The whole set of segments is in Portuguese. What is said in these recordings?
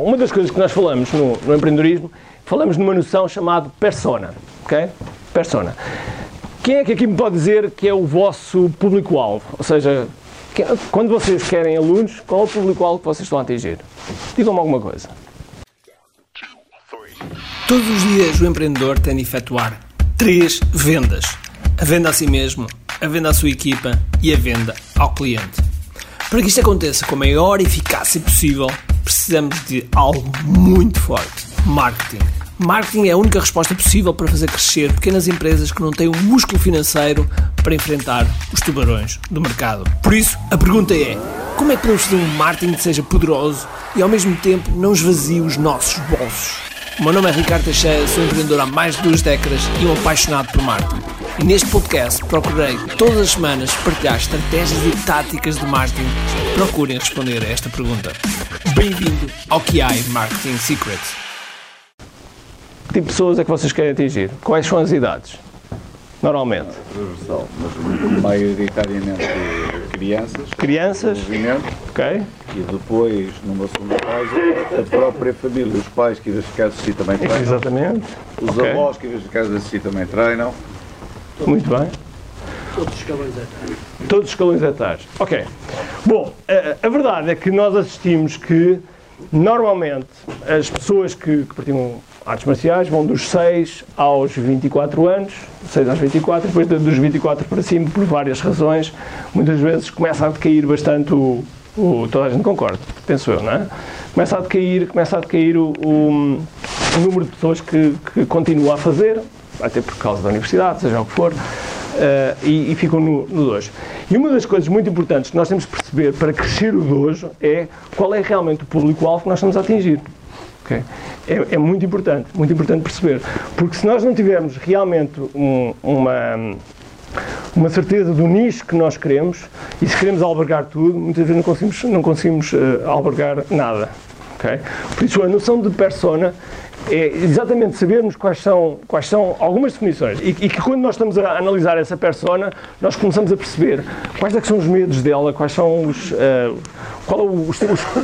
Uma das coisas que nós falamos no, no empreendedorismo, falamos numa noção chamada persona, ok? Persona. Quem é que aqui me pode dizer que é o vosso público-alvo? Ou seja, que- quando vocês querem alunos, qual é o público-alvo que vocês estão a atingir? Digam-me alguma coisa. Todos os dias o empreendedor tem de efetuar três vendas: a venda a si mesmo, a venda à sua equipa e a venda ao cliente. Para que isto aconteça com a maior eficácia possível, precisamos de algo muito forte: marketing. Marketing é a única resposta possível para fazer crescer pequenas empresas que não têm o músculo financeiro para enfrentar os tubarões do mercado. Por isso, a pergunta é: como é que podemos fazer um marketing que seja poderoso e ao mesmo tempo não esvazie os nossos bolsos? O meu nome é Ricardo Teixeira, sou empreendedor há mais de duas décadas e um apaixonado por marketing. E neste podcast procurei todas as semanas partilhar estratégias e táticas de marketing procurem responder a esta pergunta. Bem-vindo ao QI Marketing Secrets. Que tipo de pessoas é que vocês querem atingir? Quais são as idades? Normalmente. transversal, mas maioritariamente crianças, Crianças, movimento, ok? e depois, numa segunda fase, a própria família, os pais que às vezes querem assistir também treinam, Exatamente. os ok. avós que às vezes querem assistir também treinam, Muito bem. Todos os escalões etários. Ok. Bom, a, a verdade é que nós assistimos que, normalmente, as pessoas que, que praticam artes marciais vão dos 6 aos 24 anos, 6 aos 24, depois de- dos 24 para cima, por várias razões, muitas vezes começa a decair bastante o, o- toda a gente concorda, penso eu, não é? Começa a decair, começa a decair o, o- o número de pessoas que, que continua a fazer, até por causa da universidade, seja o que for, eh, e, e ficam no, no dojo. E uma das coisas muito importantes que nós temos que perceber para crescer o dojo é qual é realmente o público-alvo que nós estamos a atingir. Ok? É, é muito importante, muito importante perceber. Porque se nós não tivermos realmente um- uma, uma certeza do nicho que nós queremos, e se queremos albergar tudo, muitas vezes não conseguimos, não conseguimos eh, albergar nada. ok? Por isso, a noção de persona é exatamente sabermos quais são, quais são algumas definições e, e que quando nós estamos a analisar essa persona, nós começamos a perceber quais é são os medos dela, quais são os, eh, qual é o,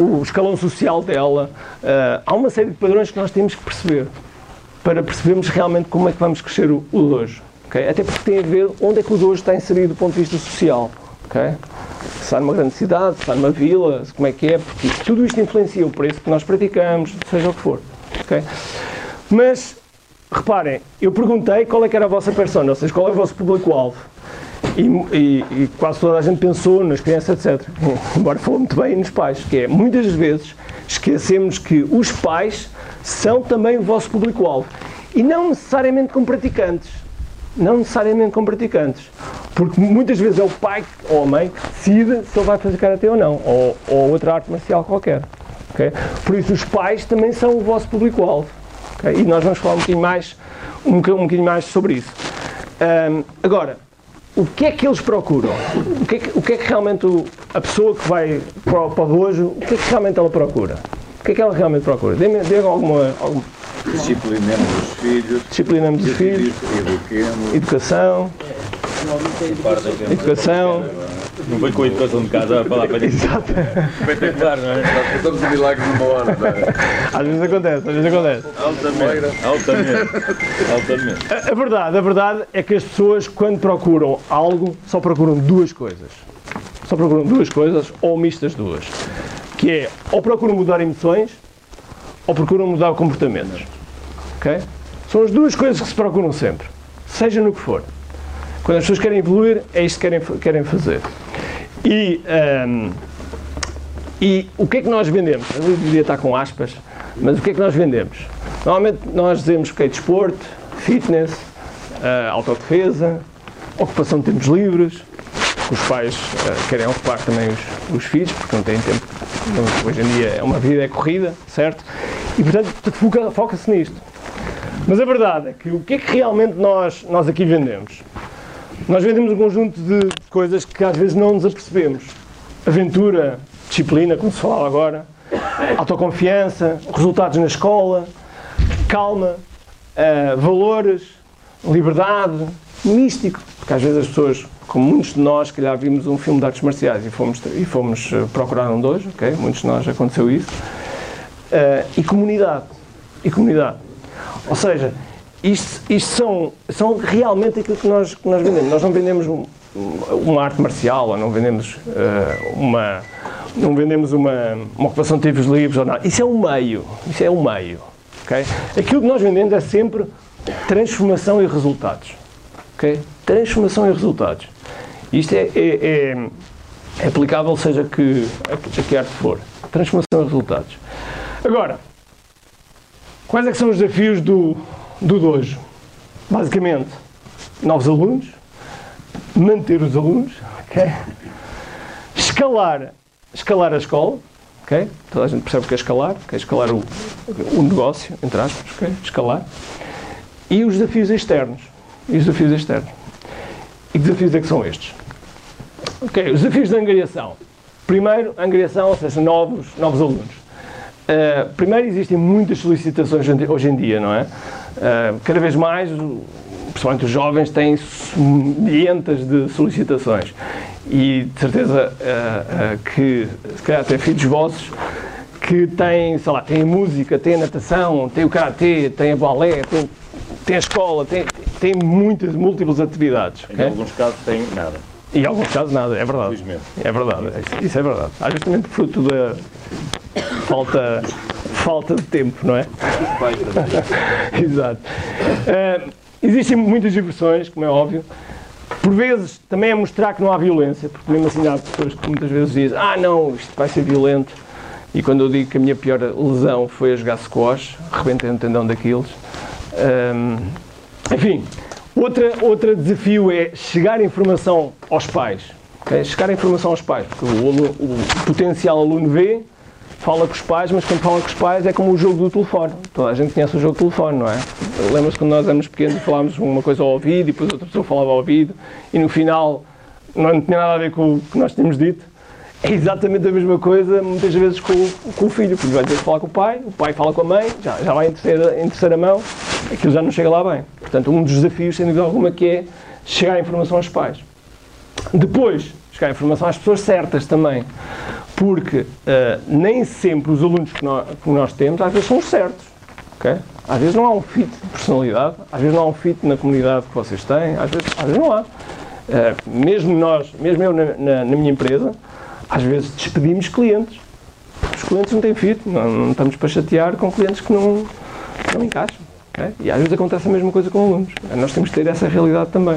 o- o escalão social dela. Eh, há uma série de padrões que nós temos que perceber para percebermos realmente como é que vamos crescer o, o dojo. ok? Até porque tem a ver onde é que o dojo está inserido do ponto de vista social. ok? Se está numa grande cidade, se está numa vila, como é que é, porque tudo isto influencia o preço que nós praticamos, seja o que for. ok? Mas, reparem, eu perguntei qual é que era a vossa persona, ou seja, qual é o vosso público-alvo. E, e- e quase toda a gente pensou nas crianças, etc. Embora falou muito bem nos pais, que é, muitas vezes, esquecemos que os pais são também o vosso público-alvo. E não necessariamente como praticantes. Não necessariamente como praticantes. Porque muitas vezes é o pai ou a mãe que decide se ele vai fazer karatê ou não, ou, ou outra arte marcial qualquer. ok? Por isso, os pais também são o vosso público-alvo. ok? E nós vamos falar um bocadinho mais, um, um bocadinho mais sobre isso. Ahm, agora, o que é que eles procuram? O que é que, o que, é que realmente o- a pessoa que vai para o, para o dojo, o que é que realmente ela procura? O que é que ela realmente procura? Dê-me dê alguma, alguma disciplinemos os filhos, disciplinamos os filhos, eduquemos, educação, educação, Não foi com a educação de casa a falar para exato. Espetacular, não é? fazemos o milagre numa hora, não é? Às vezes acontece, às vezes acontece. Altamente. Altamente. Altamente. A, a verdade, a verdade é que as pessoas, quando procuram algo, só procuram duas coisas. Só procuram duas coisas, ou mistas duas. Que é, ou procuram mudar emoções, ou procuram mudar comportamentos. Ok? São as duas coisas que se procuram sempre. Seja no que for. Quando as pessoas querem evoluir, é isto que querem, querem fazer. E, ahm, e o que é que nós vendemos? Eu devia estar com aspas, mas o que é que nós vendemos? Normalmente nós dizemos que é desporto, fitness, ah, autodefesa, ocupação de tempos livres, os pais ah, querem ocupar também os, os filhos, porque não têm tempo. Não- Hoje em dia é uma vida é corrida, certo? E portanto foca- foca-se nisto. Mas a verdade é que o que é que realmente nós, nós aqui vendemos? Nós vendemos um conjunto de coisas que às vezes não nos apercebemos. Aventura, disciplina, como se fala agora, autoconfiança, resultados na escola, calma, eh, valores, liberdade, místico. Porque às vezes as pessoas, como muitos de nós, se calhar vimos um filme de artes marciais e fomos, e fomos eh, procurar um dojo, ok? Muitos de nós aconteceu isso. eh, e comunidade. E comunidade. Ou seja, isto, isto são, são realmente aquilo que nós, que nós vendemos. Nós não vendemos uma arte marcial, ou não vendemos eh, uma. Não vendemos uma, uma ocupação de tempos livres ou nada. Isso é um meio. Isso é um meio. ok? Aquilo que nós vendemos é sempre transformação e resultados. ok? Transformação e resultados. Isto é, é- é- é aplicável seja que, a, que- arte for. Transformação e resultados. Agora, quais é são os desafios do, do dojo? Basicamente, novos alunos, manter os alunos, ok? escalar, escalar a escola, ok? Toda a gente percebe o que é escalar, que é escalar o, o negócio, entre aspas, ok? Escalar. E os desafios externos. E os desafios externos. E que desafios é que são estes? Ok, os desafios da angariação. Primeiro, angariação, ou seja, novos, novos alunos. Uh, primeiro, existem muitas solicitações hoje em dia, não é? Uh, cada vez mais, principalmente os jovens, têm milhentas de solicitações. E de certeza uh, uh, que, se calhar, até filhos vossos que têm, sei lá, têm música, têm natação, têm o karatê, têm a balé, têm, têm a escola, têm, têm muitas, múltiplas atividades. Em ok? alguns casos tem nada. E em alguns casos nada, é verdade. Felizmente. É verdade, isso- isso é verdade. Vezes também fruto da falta, falta de tempo, não é? Exato. Eh, existem muitas diversões, como é óbvio. Por vezes também é mostrar que não há violência, porque mesmo assim há pessoas que muitas vezes dizem ah não, isto vai ser violento. E quando eu digo que a minha pior lesão foi a jogar squash, rebentei um tendão daqueles. Ahm, enfim, outra, outro desafio é chegar a informação aos pais. ok? Chegar a informação aos pais, porque o, o potencial aluno vê, fala com os pais, mas quando fala com os pais é como o jogo do telefone. Toda a gente conhece o jogo do telefone, não é? Lembra-se quando nós éramos pequenos e falávamos uma coisa ao ouvido e depois outra pessoa falava ao ouvido e no final não tinha nada a ver com o que nós tínhamos dito. É exatamente a mesma coisa, muitas vezes, com, com o filho. Filho vai ter que falar com o pai, o pai fala com a mãe, já, já vai em terceira, em terceira mão, aquilo já não chega lá bem. Portanto, um dos desafios, sem dúvida alguma, que é chegar a informação aos pais. Depois, chegar a informação às pessoas certas também. Porque ah, nem sempre os alunos que nós, que nós temos, às vezes, são os certos. ok? Às vezes não há um fit de personalidade, às vezes não há um fit na comunidade que vocês têm, às vezes, às vezes não há. Ah, mesmo nós, mesmo eu na, na- na minha empresa, às vezes despedimos clientes. Os clientes não têm fit, não, não estamos para chatear com clientes que não, não encaixam. ok? E às vezes acontece a mesma coisa com alunos. Nós temos que ter essa realidade também.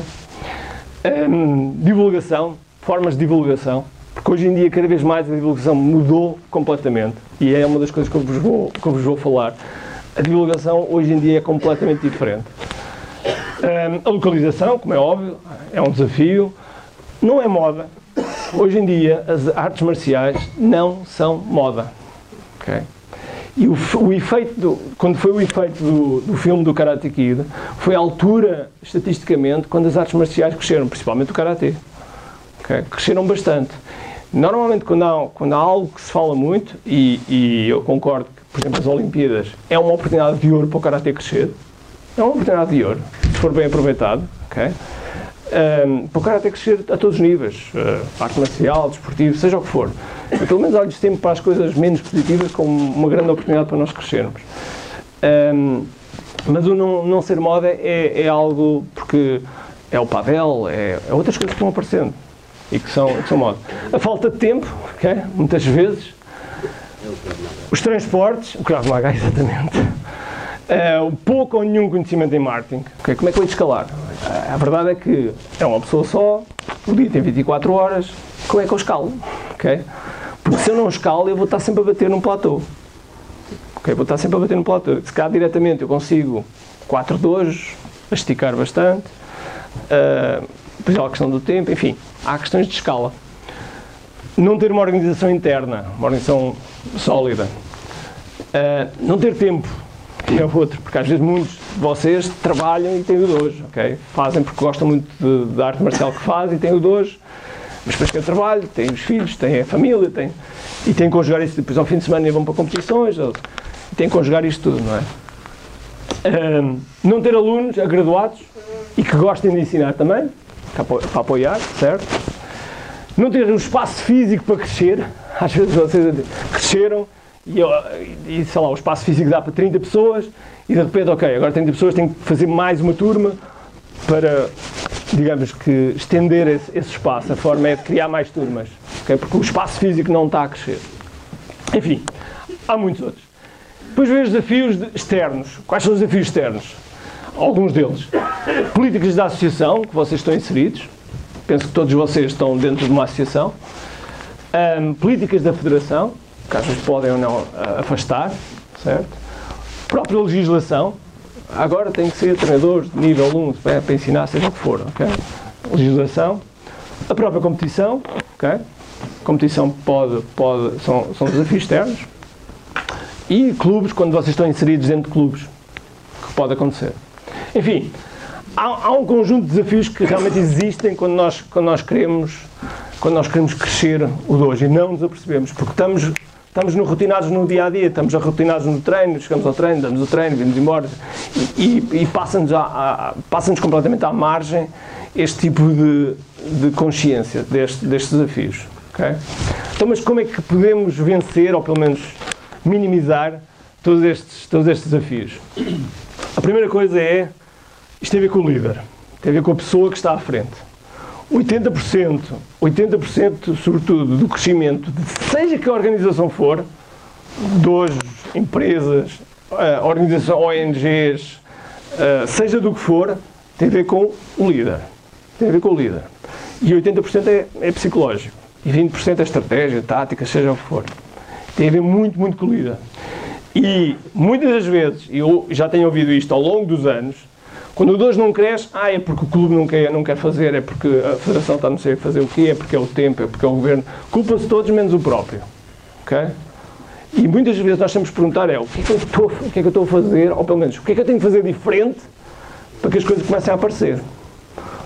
Hum, divulgação, formas de divulgação, porque hoje em dia cada vez mais a divulgação mudou completamente e é uma das coisas que eu vos vou, que eu vos vou falar. A divulgação hoje em dia é completamente diferente. Hum, a localização, como é óbvio, é um desafio. Não é moda. Hoje em dia as artes marciais não são moda. ok? E o, o efeito, do- quando foi o efeito do, do filme do Karate Kid, foi a altura, estatisticamente, quando as artes marciais cresceram, principalmente o Karate. ok? Cresceram bastante. Normalmente, quando há, quando há algo que se fala muito, e, e eu concordo que, por exemplo, as Olimpíadas é uma oportunidade de ouro para o Karate crescer, é uma oportunidade de ouro, se for bem aproveitado, ok? Um, para o Karate crescer a todos os níveis, uh, arte marcial, desportivo, seja o que for. Eu, pelo menos olho sempre para as coisas menos positivas como uma grande oportunidade para nós crescermos. Um, mas o não, não ser moda é, é algo porque é o pavel, é, é outras coisas que estão aparecendo e que são, que são moda. A falta de tempo, ok? muitas vezes. Os transportes, o Krav Maga, exatamente. O pouco ou nenhum conhecimento em marketing. ok? Como é que eu escalar? Eh, a verdade é que é uma pessoa só, o dia tem 24 horas, como é que eu escalo? ok? Porque se eu não escalo, eu vou estar sempre a bater num platô. Ok, vou estar sempre a bater no platô. Se cá diretamente eu consigo 4 dojos, a esticar bastante, uh, depois há a questão do tempo, enfim, há questões de escala. Não ter uma organização interna, uma organização sólida. Uh, não ter tempo, é o outro, porque às vezes muitos de vocês trabalham e têm o dojo, ok? Fazem porque gostam muito de- da arte marcial que fazem e têm o dojo, mas depois que eu trabalho, têm os filhos, têm a família, têm, e têm que conjugar isso, depois ao fim de semana vão para competições, ou- e têm que conjugar isto tudo, não é? Ahm, não ter alunos graduados e que gostem de ensinar também, para apo- para apoiar, certo? Não ter um espaço físico para crescer, às vezes vocês cresceram e, e, sei lá, o espaço físico dá para 30 pessoas e de repente, ok, agora 30 pessoas têm que fazer mais uma turma para, digamos que, estender esse, esse espaço. A forma é de criar mais turmas, ok? porque o espaço físico não está a crescer. Enfim, há muitos outros. Depois vem os desafios de- externos. Quais são os desafios externos? Alguns deles. Políticas da associação, que vocês estão inseridos. Penso que todos vocês estão dentro de uma associação. Ahm, políticas da federação, vezes podem ou não ah, afastar, certo? Própria legislação. Agora tem que ser treinadores de nível 1 para, para ensinar, seja o que for, ok? Legislação. A própria competição, ok? Competição pode, pode, são, são desafios externos. E clubes, quando vocês estão inseridos dentro de clubes, que pode acontecer. Enfim, há, há um conjunto de desafios que realmente existem quando nós, quando nós queremos quando nós queremos crescer o de hoje e não nos apercebemos, porque estamos, estamos no, rotinados no dia a dia, estamos rotinados no treino, chegamos ao treino, damos o treino, vimos embora e, e, e passa-nos passa-nos completamente à margem este tipo de, de consciência deste- destes desafios. ok? Então, mas como é que podemos vencer, ou pelo menos minimizar, todos estes, todos estes desafios? A primeira coisa é, isto tem a ver com o líder, tem a ver com a pessoa que está à frente. 80%, 80% sobretudo do crescimento, de seja que organização for, dojos, empresas, eh, organizações, ONGs, eh, seja do que for, tem a ver com o líder. Tem a ver com o líder. E 80% é, é psicológico. E 20% é estratégia, tática, seja o que for. Tem a ver muito, muito com o líder. E muitas das vezes, e eu já tenho ouvido isto ao longo dos anos, quando o 2 não cresce, ah, é porque o clube não quer, não quer fazer, é porque a federação está não sei a fazer o quê, é porque é o tempo, é porque é o governo. Culpam-se todos menos o próprio. Ok? E muitas vezes nós temos que perguntar é o que é que, eu estou, o que é que eu estou a fazer, ou pelo menos o que é que eu tenho que fazer diferente para que as coisas comecem a aparecer.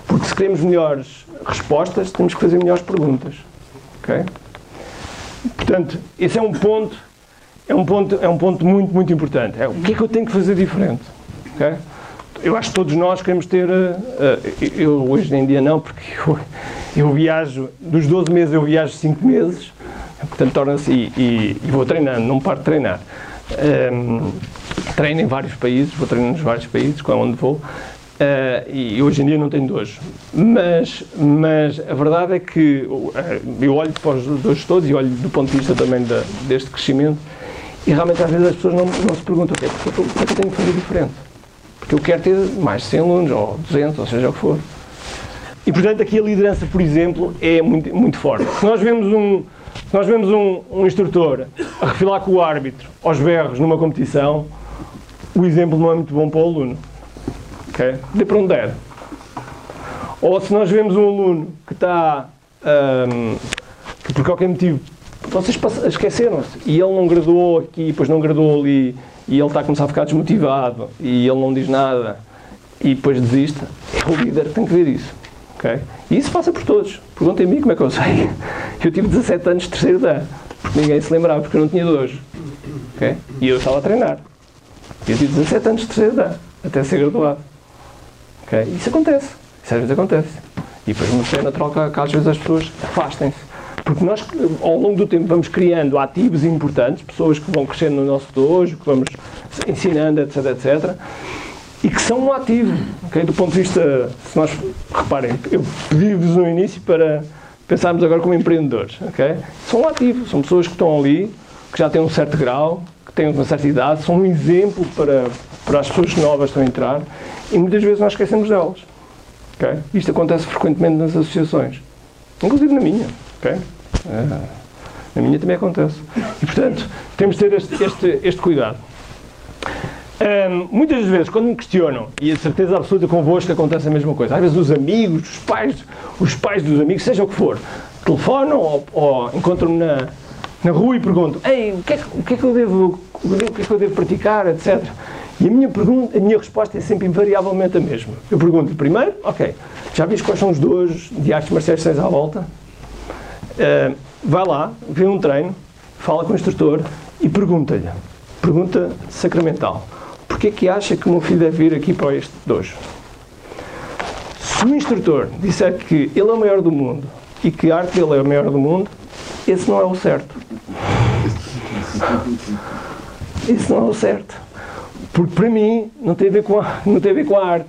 Porque se queremos melhores respostas, temos que fazer melhores perguntas. Ok? Portanto, esse é um ponto, é um ponto, é um ponto muito, muito importante. É o que é que eu tenho que fazer diferente. Ok? Eu acho que todos nós queremos ter. eh, eh, eu hoje em dia não, porque eu, eu viajo, dos 12 meses eu viajo 5 meses, portanto torna-se. E, e- e vou treinando, não paro de treinar. Ehm, treino em vários países, vou treinando nos vários países, com onde vou. eh, e hoje em dia não tenho dois. Mas, mas a verdade é que eh, eu olho para os dois todos e olho do ponto de vista também da- deste crescimento e realmente às vezes as pessoas não, não se perguntam o que, é que eu- o que é que eu tenho que fazer diferente. Porque eu quero ter mais de 100 alunos, ou 200, ou seja o que for. E, portanto, aqui a liderança, por exemplo, é muito, muito forte. Se nós vemos um, nós vemos um, um instrutor a refilar com o árbitro aos berros numa competição, o exemplo não é muito bom para o aluno. ok? Dê para onde der. Ou se nós vemos um aluno que está, ahm, que por qualquer motivo, vocês esqueceram-se, e ele não graduou aqui, depois não graduou ali, e ele está a começar a ficar desmotivado, e ele não diz nada, e depois desiste, é o líder que tem que ver isso. ok? E isso passa por todos. Perguntem a mim como é que eu sei. Eu tive 17 anos de terceiro porque ninguém se lembrava, porque eu não tinha dois. ok? E eu estava a treinar. Eu tive 17 anos de terceiro até ser graduado. ok? Isso acontece. Isso às vezes acontece. E depois uma natural que, que às vezes as pessoas afastem-se. Porque nós, ao longo do tempo, vamos criando ativos importantes, pessoas que vão crescendo no nosso dojo, que vamos ensinando, etc, etc, e que são um ativo, ok? Do ponto de vista, se nós, reparem, eu pedi-vos no início para pensarmos agora como empreendedores, ok? São um ativo, são pessoas que estão ali, que já têm um certo grau, que têm uma certa idade, são um exemplo para, para as pessoas novas que estão a entrar, e muitas vezes nós esquecemos delas, ok? Isto acontece frequentemente nas associações, inclusive na minha, Ah, na minha também acontece. E, portanto, temos de ter este, este, este cuidado. Hum, muitas das vezes, quando me questionam, e a certeza absoluta convosco acontece a mesma coisa, às vezes os amigos, os pais, os pais dos amigos, seja o que for, telefonam ou, ou encontram-me na, na rua e perguntam Ei, o que, é que, o que é que eu devo, o que é que eu devo praticar, etc. E a minha, pergunta, a minha resposta é sempre invariavelmente a mesma. Eu pergunto primeiro, ok, já viste quais são os dois de artes marciais à volta? Uh, vai lá, vê um treino, fala com o instrutor e pergunta-lhe, pergunta sacramental, porquê que acha que o meu filho deve vir aqui para este dojo? Se o instrutor disser que ele é o maior do mundo e que a arte dele é a maior do mundo, esse não é o certo. Isso não é o certo. Porque para mim não tem, a ver com a, não tem a ver com a arte,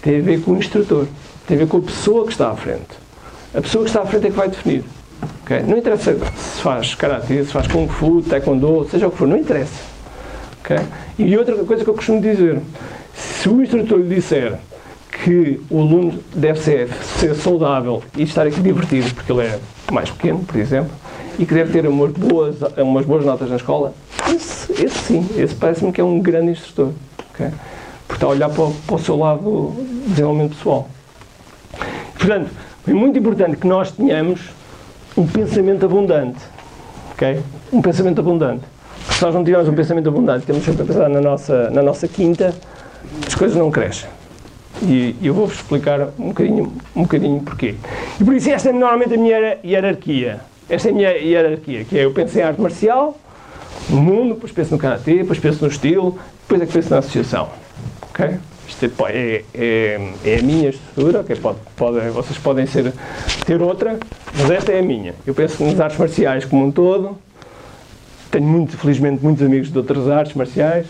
tem a ver com o instrutor, tem a ver com a pessoa que está à frente. A pessoa que está à frente é que vai definir. Ok? Não interessa se faz karate, se faz kung fu, taekwondo, seja o que for, não interessa. ok? E outra coisa que eu costumo dizer, se o instrutor lhe disser que o aluno deve ser, ser saudável e estar aqui divertido, porque ele é mais pequeno, por exemplo, e que deve ter umas boas, umas boas notas na escola, esse, esse sim, esse parece-me que é um grande instrutor. ok? Porque está a olhar para, para o seu lado do desenvolvimento pessoal. Portanto, é muito importante que nós tenhamos um pensamento abundante. ok? Um pensamento abundante. Se nós não tivermos um pensamento abundante, temos sempre a pensar na nossa, na nossa quinta, as coisas não crescem. E eu vou-vos explicar um bocadinho, um bocadinho porquê. E por isso esta é normalmente a minha hier- hierarquia. Esta é a minha hierarquia, que é eu penso em arte marcial, no mundo, depois penso no karatê, depois penso no estilo, depois é que penso na associação. Ok? Isto é, é, é, é a minha estrutura, ok? Pode, pode, vocês podem ser, ter outra, mas esta é a minha. Eu penso nas artes marciais como um todo, tenho muito, felizmente, muitos amigos de outras artes marciais,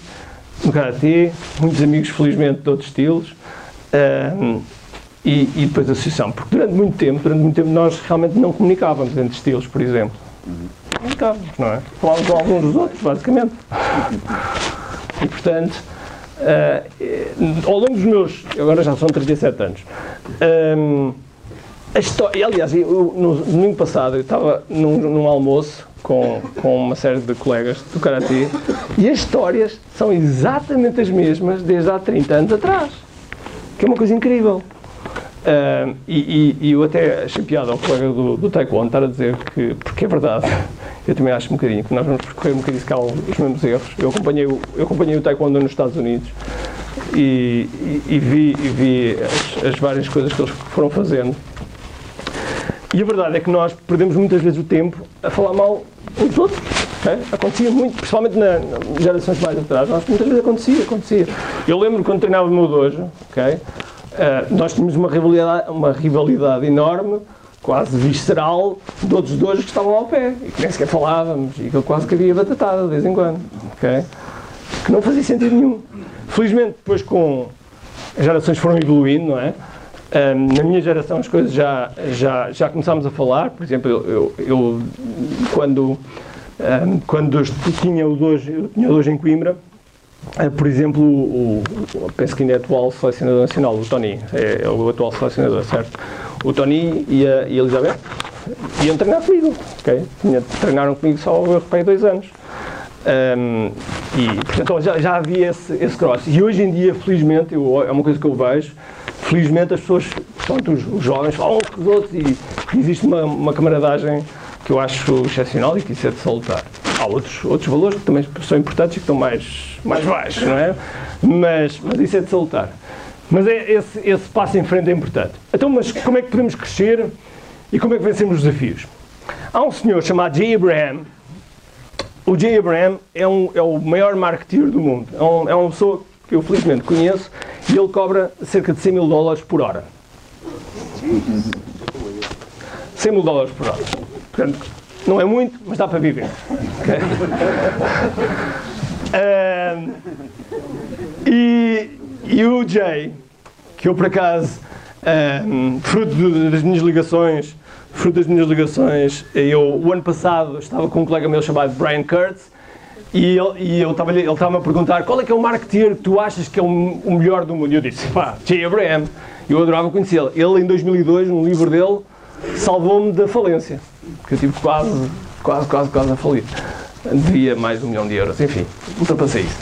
no karatê, muitos amigos, felizmente, de outros estilos, ahm, e, e depois a associação. Porque durante muito tempo, durante muito tempo, nós realmente não comunicávamos entre estilos, por exemplo. Comunicávamos, não é? Falávamos com alguns dos outros, basicamente. E, portanto, eh, ao longo dos meus, agora já são 37 anos, ahm, a história, aliás, eu, no domingo passado eu estava num, num almoço com, com uma série de colegas do Karatê e as histórias são exatamente as mesmas desde há 30 anos atrás. Que é uma coisa incrível. Ah, e, e- eu até achei piada ao colega do, do Taekwondo estar a dizer que, porque é verdade, eu também acho um bocadinho, que nós vamos percorrer um bocadinho se calhar, os mesmos erros. Eu acompanhei, o- eu acompanhei o Taekwondo nos Estados Unidos e, e- e vi, vi as, as várias coisas que eles foram fazendo. E a verdade é que nós perdemos muitas vezes o tempo a falar mal uns dos outros. ok? Acontecia muito, principalmente na, nas gerações mais atrás, nós, muitas vezes acontecia, acontecia. Eu lembro quando treinava no meu dojo? Ah, nós tínhamos uma rivalidade, uma rivalidade enorme, quase visceral, de outros dojos que estavam ao pé e que nem sequer falávamos e que eu quase que havia batatada de vez em quando, ok? Que não fazia sentido nenhum. Felizmente, depois com as gerações foram evoluindo, não é? Ahm, na minha geração as coisas já, já, já começámos a falar, por exemplo, eu, eu, quando, ahm, quando eu tinha o eu tinha o dojo em Coimbra, por exemplo, o, o, penso que ainda é atual selecionador nacional, o Tony, é, é o atual selecionador, certo? O Tony e a, e Elizabeth iam treinar comigo, ok? Treinaram comigo só, eu reparei, dois anos. Um, e, portanto, já, já havia esse, esse cross. E hoje em dia, felizmente, eu- é uma coisa que eu vejo, felizmente as pessoas, portanto, os, os jovens falam uns com os outros e existe uma, uma camaradagem que eu acho excepcional e que isso é de salutar. Há outros, outros valores que também são importantes e que estão mais, mais baixos, não é? Mas, mas isso é de salutar. Mas é, esse, esse passo em frente é importante. Então, mas como é que podemos crescer e como é que vencemos os desafios? Há um senhor chamado Jay Abraham, o Jay Abraham é, um, é o maior marketeer do mundo. É, um- é uma pessoa que eu felizmente conheço e ele cobra cerca de 100 mil dólares por hora. 100 mil dólares por hora. Portanto, não é muito, mas dá para viver. ok? Ahm, e, e o Jay, que eu por acaso, fruto das minhas ligações, fruto das minhas ligações, eu o ano passado estava com um colega meu chamado Brian Kurtz e ele, e eu estava, ele estava-me a perguntar qual é que é o marketeer que tu achas que é o, o melhor do mundo. E eu disse, pá, Jay Abraham. Eu adorava conhecê-lo. Ele, em 2002, num livro dele, salvou-me da falência. Porque eu tive quase, quase, quase, quase a falir. Devia mais um milhão de euros. Enfim, ultrapassei isso.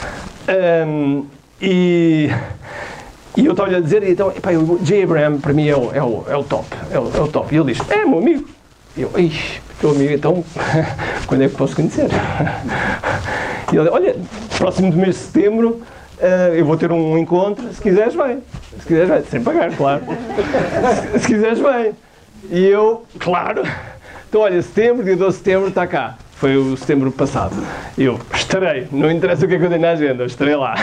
Ahm, e, e eu estava-lhe a dizer, então, epá, o Jay Abraham para mim é o, é o, é o top. É o, é o top. E ele disse, é meu amigo. E eu, ixi, teu amigo, então, quando é que posso conhecer? E ele, olha, próximo do mês de setembro eh, eu vou ter um encontro, se quiseres vem. Se quiseres vem, sem pagar, claro. Se, se quiseres vem. E eu, claro. Então, olha, setembro, dia 12 de setembro, está cá. Foi o setembro passado. Eu estarei, não interessa o que é que eu tenho na agenda, estarei lá.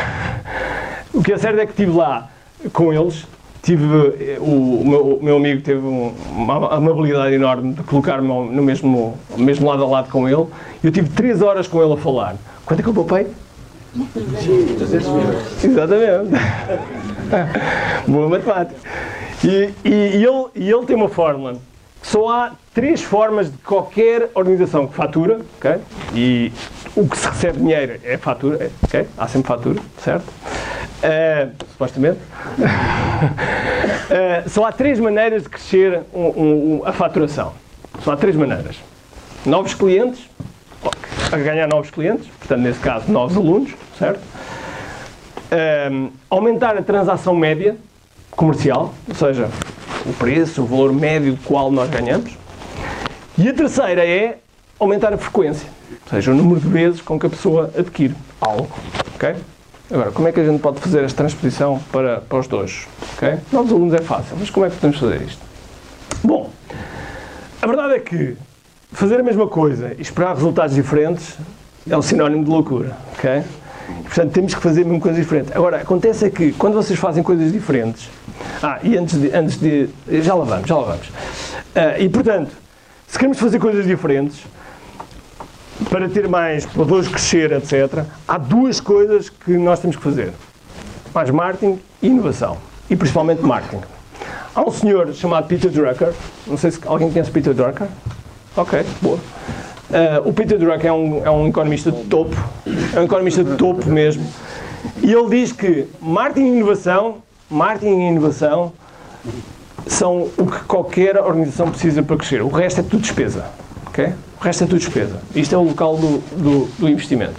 O que é certo é que estive lá com eles tive, eh, o, o meu, o meu amigo teve um- uma amabilidade enorme de colocar-me no mesmo, mesmo lado a lado com ele. Eu tive três horas com ele a falar. Quanto é que eu poupei? Exatamente. Boa matemática. E, e- e ele, e ele tem uma fórmula. Só há três formas de qualquer organização que fatura, ok? E o que se recebe dinheiro é fatura, ok? Há sempre fatura, certo? Eh, supostamente. Eh, só há três maneiras de crescer um- um- um- a faturação. Só há três maneiras. Novos clientes, a ganhar novos clientes, portanto, nesse caso, novos alunos, certo? Ehm, aumentar a transação média comercial, ou seja, o preço, o valor médio do qual nós ganhamos. E a terceira é aumentar a frequência, ou seja, o número de vezes com que a pessoa adquire algo. ok? Agora, como é que a gente pode fazer esta transposição para, para os dois? ok? Novos alunos é fácil, mas como é que podemos fazer isto? Bom, a verdade é que fazer a mesma coisa e esperar resultados diferentes é um sinónimo de loucura, ok? E, portanto, temos que fazer a mesma coisa diferente. Agora, acontece é que quando vocês fazem coisas diferentes, ah, e antes de, antes de já lá vamos, já lá vamos. Ah, e portanto, se queremos fazer coisas diferentes para ter mais, para todos crescer, etc., há duas coisas que nós temos que fazer: mais marketing e inovação, e principalmente marketing. Há um senhor chamado Peter Drucker, não sei se alguém conhece Peter Drucker. Ok, boa. Eh, o Peter Drucker é um, é um economista de topo, é um economista de topo mesmo, e ele diz que marketing e inovação, marketing e inovação são o que qualquer organização precisa para crescer. O resto é tudo despesa, ok? O resto é tudo despesa. Isto é o local do, do, do investimento.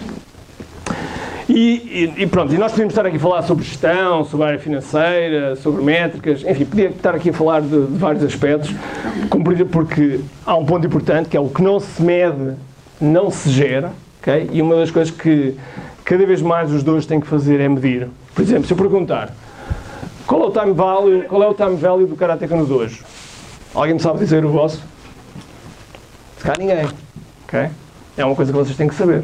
E, e- e pronto, e nós podíamos estar aqui a falar sobre gestão, sobre área financeira, sobre métricas, enfim, podia estar aqui a falar de, de vários aspectos, porque há um ponto importante que é o que não se mede, não se gera, ok? E uma das coisas que cada vez mais os dois têm que fazer é medir. Por exemplo, se eu perguntar qual é o time value, qual é o time value do Karateka no dojo? Alguém sabe dizer o vosso? Se calhar ninguém, ok? É uma coisa que vocês têm que saber.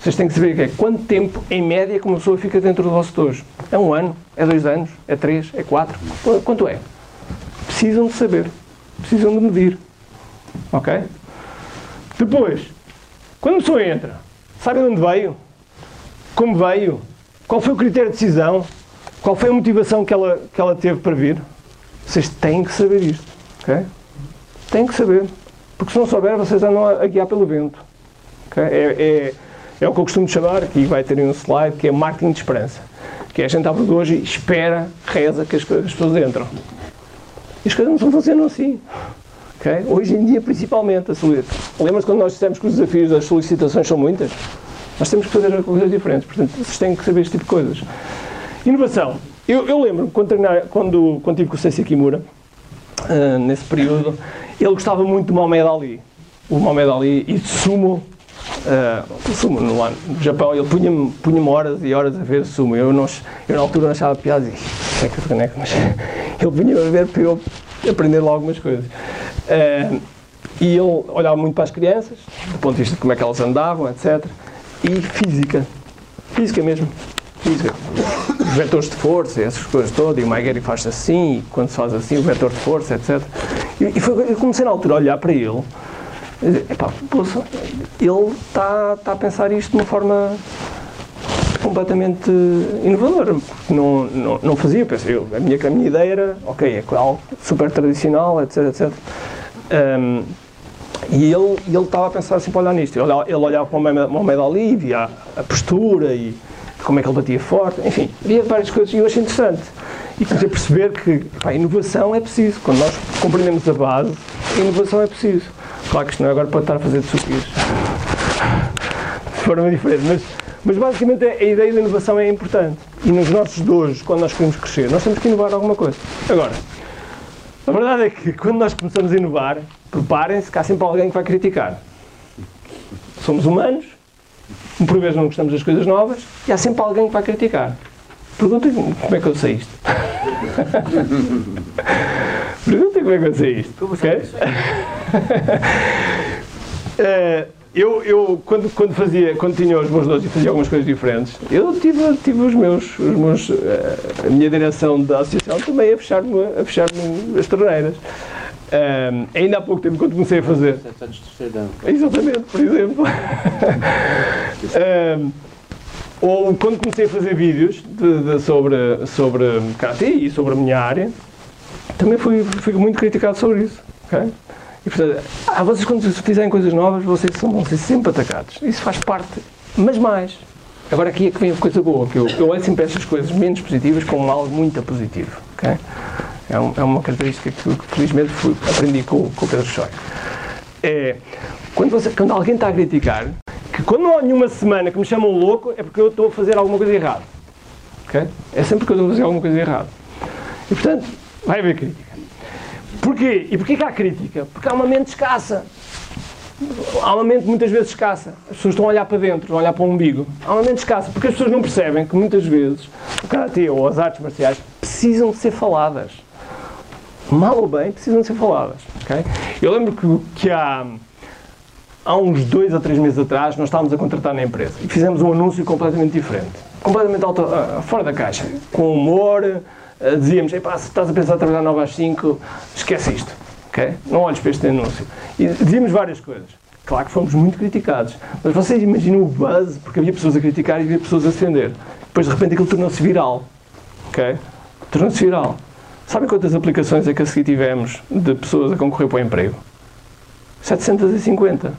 Vocês têm que saber que é quanto tempo, em média, que uma pessoa fica dentro do vosso dojo. É um ano? É dois anos? É três? É quatro? Qu- Quanto é? Precisam de saber. Precisam de medir. Ok? Depois, quando a pessoa entra, sabe de onde veio? Como veio? Qual foi o critério de decisão? Qual foi a motivação que ela, que ela teve para vir? Vocês têm que saber isto. Ok? Têm que saber. Porque se não souber, vocês andam a, a guiar pelo vento. Ok? É, é, é o que eu costumo chamar, aqui vai ter um slide, que é marketing de esperança. Que é a gente abre de hoje e espera, reza que as, as pessoas entram. E as coisas não funcionam assim. ok? Hoje em dia, principalmente, a solic- lembra-se quando nós dissemos que os desafios das solicitações são muitas? Nós temos que fazer coisas diferentes. Portanto, vocês têm que saber este tipo de coisas. Inovação. Eu, eu lembro quando, quando, quando tive com o Sensei Kimura, ah, nesse período, ele gostava muito do Mohamed Ali. O Mohamed Ali e de sumo. o sumo no, lá no Japão, ele punha-me punha horas e horas a ver sumo. Eu, não, eu na altura não achava piada e "Isso é que é caneca", mas ele punha-me a ver para eu aprender logo algumas coisas. Ah, e ele olhava muito para as crianças, do ponto de vista de como é que elas andavam, etc. E física. Física mesmo. Física. Vetores de força, essas coisas todas, e o Maigueri faz assim, e quando se faz assim, o vetor de força, etc. E, e foi, eu comecei na altura a olhar para ele epá, poxa, ele está está a pensar isto de uma forma completamente inovadora, porque não, não, não fazia, pensei eu, a minha, a minha ideia era, ok, é algo super tradicional, etc, etc. Um, e ele, ele estava a pensar assim para olhar nisto. Ele olhava, para o Mohamed Ali, via a postura e como é que ele batia forte, enfim, havia várias coisas e eu achei interessante. E comecei a perceber que pá, inovação é preciso. Quando nós compreendemos a base, a inovação é preciso. Claro que isto não é agora para estar a fazer de suquinhos de forma diferente, mas, mas basicamente a, a ideia da inovação é importante. E nos nossos dojos, quando nós queremos crescer, nós temos que inovar alguma coisa. Agora, a verdade é que quando nós começamos a inovar, preparem-se que há sempre alguém que vai criticar. Somos humanos, por vezes não gostamos das coisas novas, e há sempre alguém que vai criticar. Perguntem-me como é que eu sei isto. Perguntem como é que eu sei isto. ok? Eh, eu, eu quando, quando fazia, quando tinha os meus doces e fazia algumas coisas diferentes, eu tive, tive os meus, os meus, eh, a minha direção da associação também a fechar-me fechar as torneiras. Ahm, ainda há pouco tempo, quando comecei a fazer, Sete anos de ano. Exatamente, por exemplo. Ahm, ou quando comecei a fazer vídeos de- de- sobre, sobre Karate e sobre a minha área, também fui, fui muito criticado sobre isso. ok? E portanto, ah, vocês quando fizerem coisas novas, vocês são, vão ser sempre atacados. Isso faz parte, mas mais. Agora aqui é que vem a coisa boa, que eu, eu olho sempre estas coisas menos positivas como algo muito positivo. ok? É, é uma característica que, que felizmente fui- aprendi com, com o Pedro Choi é quando, você, quando alguém está a criticar, que quando não há nenhuma semana que me chamam louco é porque eu estou a fazer alguma coisa errada. ok? É sempre que eu estou a fazer alguma coisa errada. E portanto, vai haver crítica. Porquê? E porquê que há crítica? Porque há uma mente escassa. Há uma mente muitas vezes escassa. As pessoas estão a olhar para dentro, estão a olhar para o umbigo. Há uma mente escassa, porque as pessoas não percebem que muitas vezes o karatê ou as artes marciais precisam de ser faladas mal ou bem, precisam de ser faladas. ok? Eu lembro que, que há, há uns dois a três meses atrás nós estávamos a contratar na empresa e fizemos um anúncio completamente diferente. Completamente ah, fora da caixa. Com humor, ah, dizíamos, se estás a pensar em trabalhar 9 às 5, esquece isto. ok? Não olhes para este anúncio. E dizíamos várias coisas. Claro que fomos muito criticados. Mas vocês imaginam o buzz, porque havia pessoas a criticar e havia pessoas a defender. Depois de repente aquilo tornou-se viral. ok? Tornou-se viral. Sabem quantas aplicações é que a seguir tivemos de pessoas a concorrer para o emprego? 750.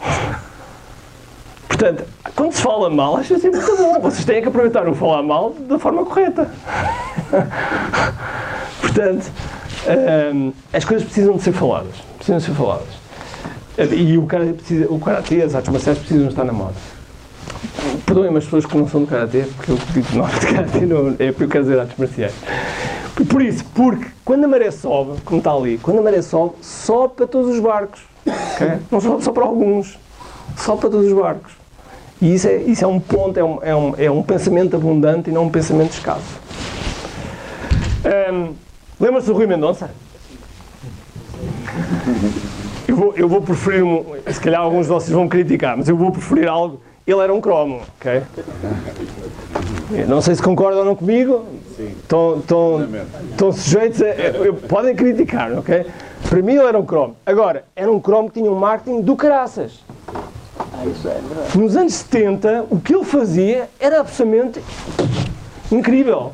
Portanto, quando se fala mal, acho assim muito bom. Vocês têm que aproveitar o falar mal da forma correta. Portanto, hum, as coisas precisam de ser faladas. Precisam de ser faladas. E o karatê, precisa, o karatê as artes marciais precisam estar na moda. Perdoem-me as pessoas que não são do karatê, porque eu digo nome de karatê, não, é porque eu quero dizer artes marciais. Por isso, porque quando a maré sobe, como está ali, quando a maré sobe, sobe para todos os barcos. ok? Não sobe só para alguns, sobe para todos os barcos. E isso é, isso é um ponto, é um, é, um, é um pensamento abundante e não um pensamento escasso. Hum, Lembra-se do Rui Mendonça? Eu vou, eu vou preferir, um, se calhar alguns de vocês vão criticar, mas eu vou preferir algo. Ele era um cromo, ok? Não sei se concordam ou não comigo. Estão, estão, estão sujeitos a. eu- podem criticar, ok? Para mim ele era um cromo. Agora, era um cromo que tinha um marketing do caraças. Nos anos 70, o que ele fazia era absolutamente incrível.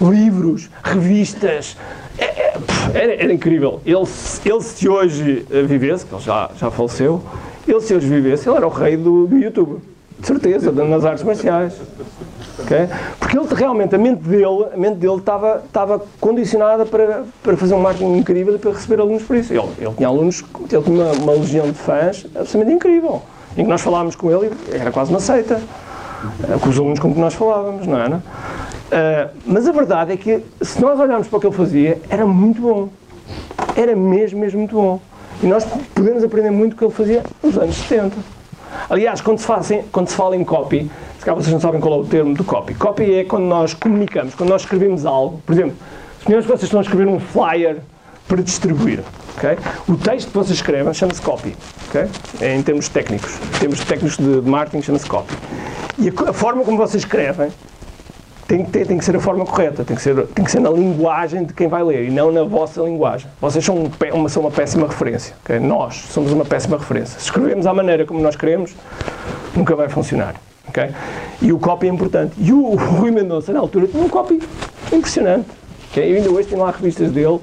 Livros, revistas. é- é- Era, era incrível. Ele, se- ele se hoje eh, vivesse, que ele já, já faleceu, ele se hoje vivesse, ele era o rei do, do YouTube. De certeza, nas artes marciais. ok? Porque ele realmente, a mente dele, a mente dele estava, estava condicionada para, para fazer um marketing incrível e para receber alunos por isso. Ele, ele tinha alunos, ele tinha uma, uma legião de fãs absolutamente incrível. Em que nós falávamos com ele, era quase uma seita. eh, Com os alunos com que nós falávamos, não era? Ah, mas a verdade é que, se nós olharmos para o que ele fazia, era muito bom. Era mesmo, mesmo muito bom. E nós podemos aprender muito com o que ele fazia nos anos 70. Aliás, quando se, fazem, quando se fala em copy, se calhar vocês não sabem qual é o termo do copy. Copy é quando nós comunicamos, quando nós escrevemos algo. Por exemplo, suponhamos que vocês estão a escrever um flyer para distribuir. ok? O texto que vocês escrevem chama-se copy. ok? É em termos técnicos. Em termos técnicos de, marketing chama-se copy. E a, a forma como vocês escrevem tem que, ter, tem que ser a forma correta, tem que, ser, tem que ser na linguagem de quem vai ler e não na vossa linguagem. Vocês são, um uma, são uma péssima referência. ok? Nós somos uma péssima referência. Se escrevemos à maneira como nós queremos, nunca vai funcionar. ok? E o copy é importante. E o, Rui Mendonça, na altura, tinha um copy impressionante. ok? Eu ainda hoje tenho lá revistas dele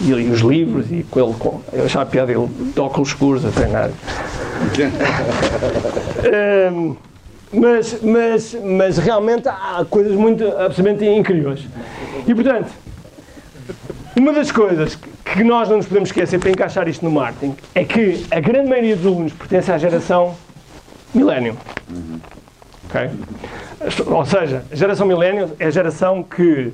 e, e os livros, e com ele, com, eu achava a piada dele de óculos escuros a treinar. Hum, mas, mas, mas realmente há coisas muito absolutamente incríveis. E portanto, uma das coisas que nós não nos podemos esquecer para encaixar isto no marketing é que a grande maioria dos alunos pertence à geração Millennium. Ok? Ou seja, a geração Millennium é a geração que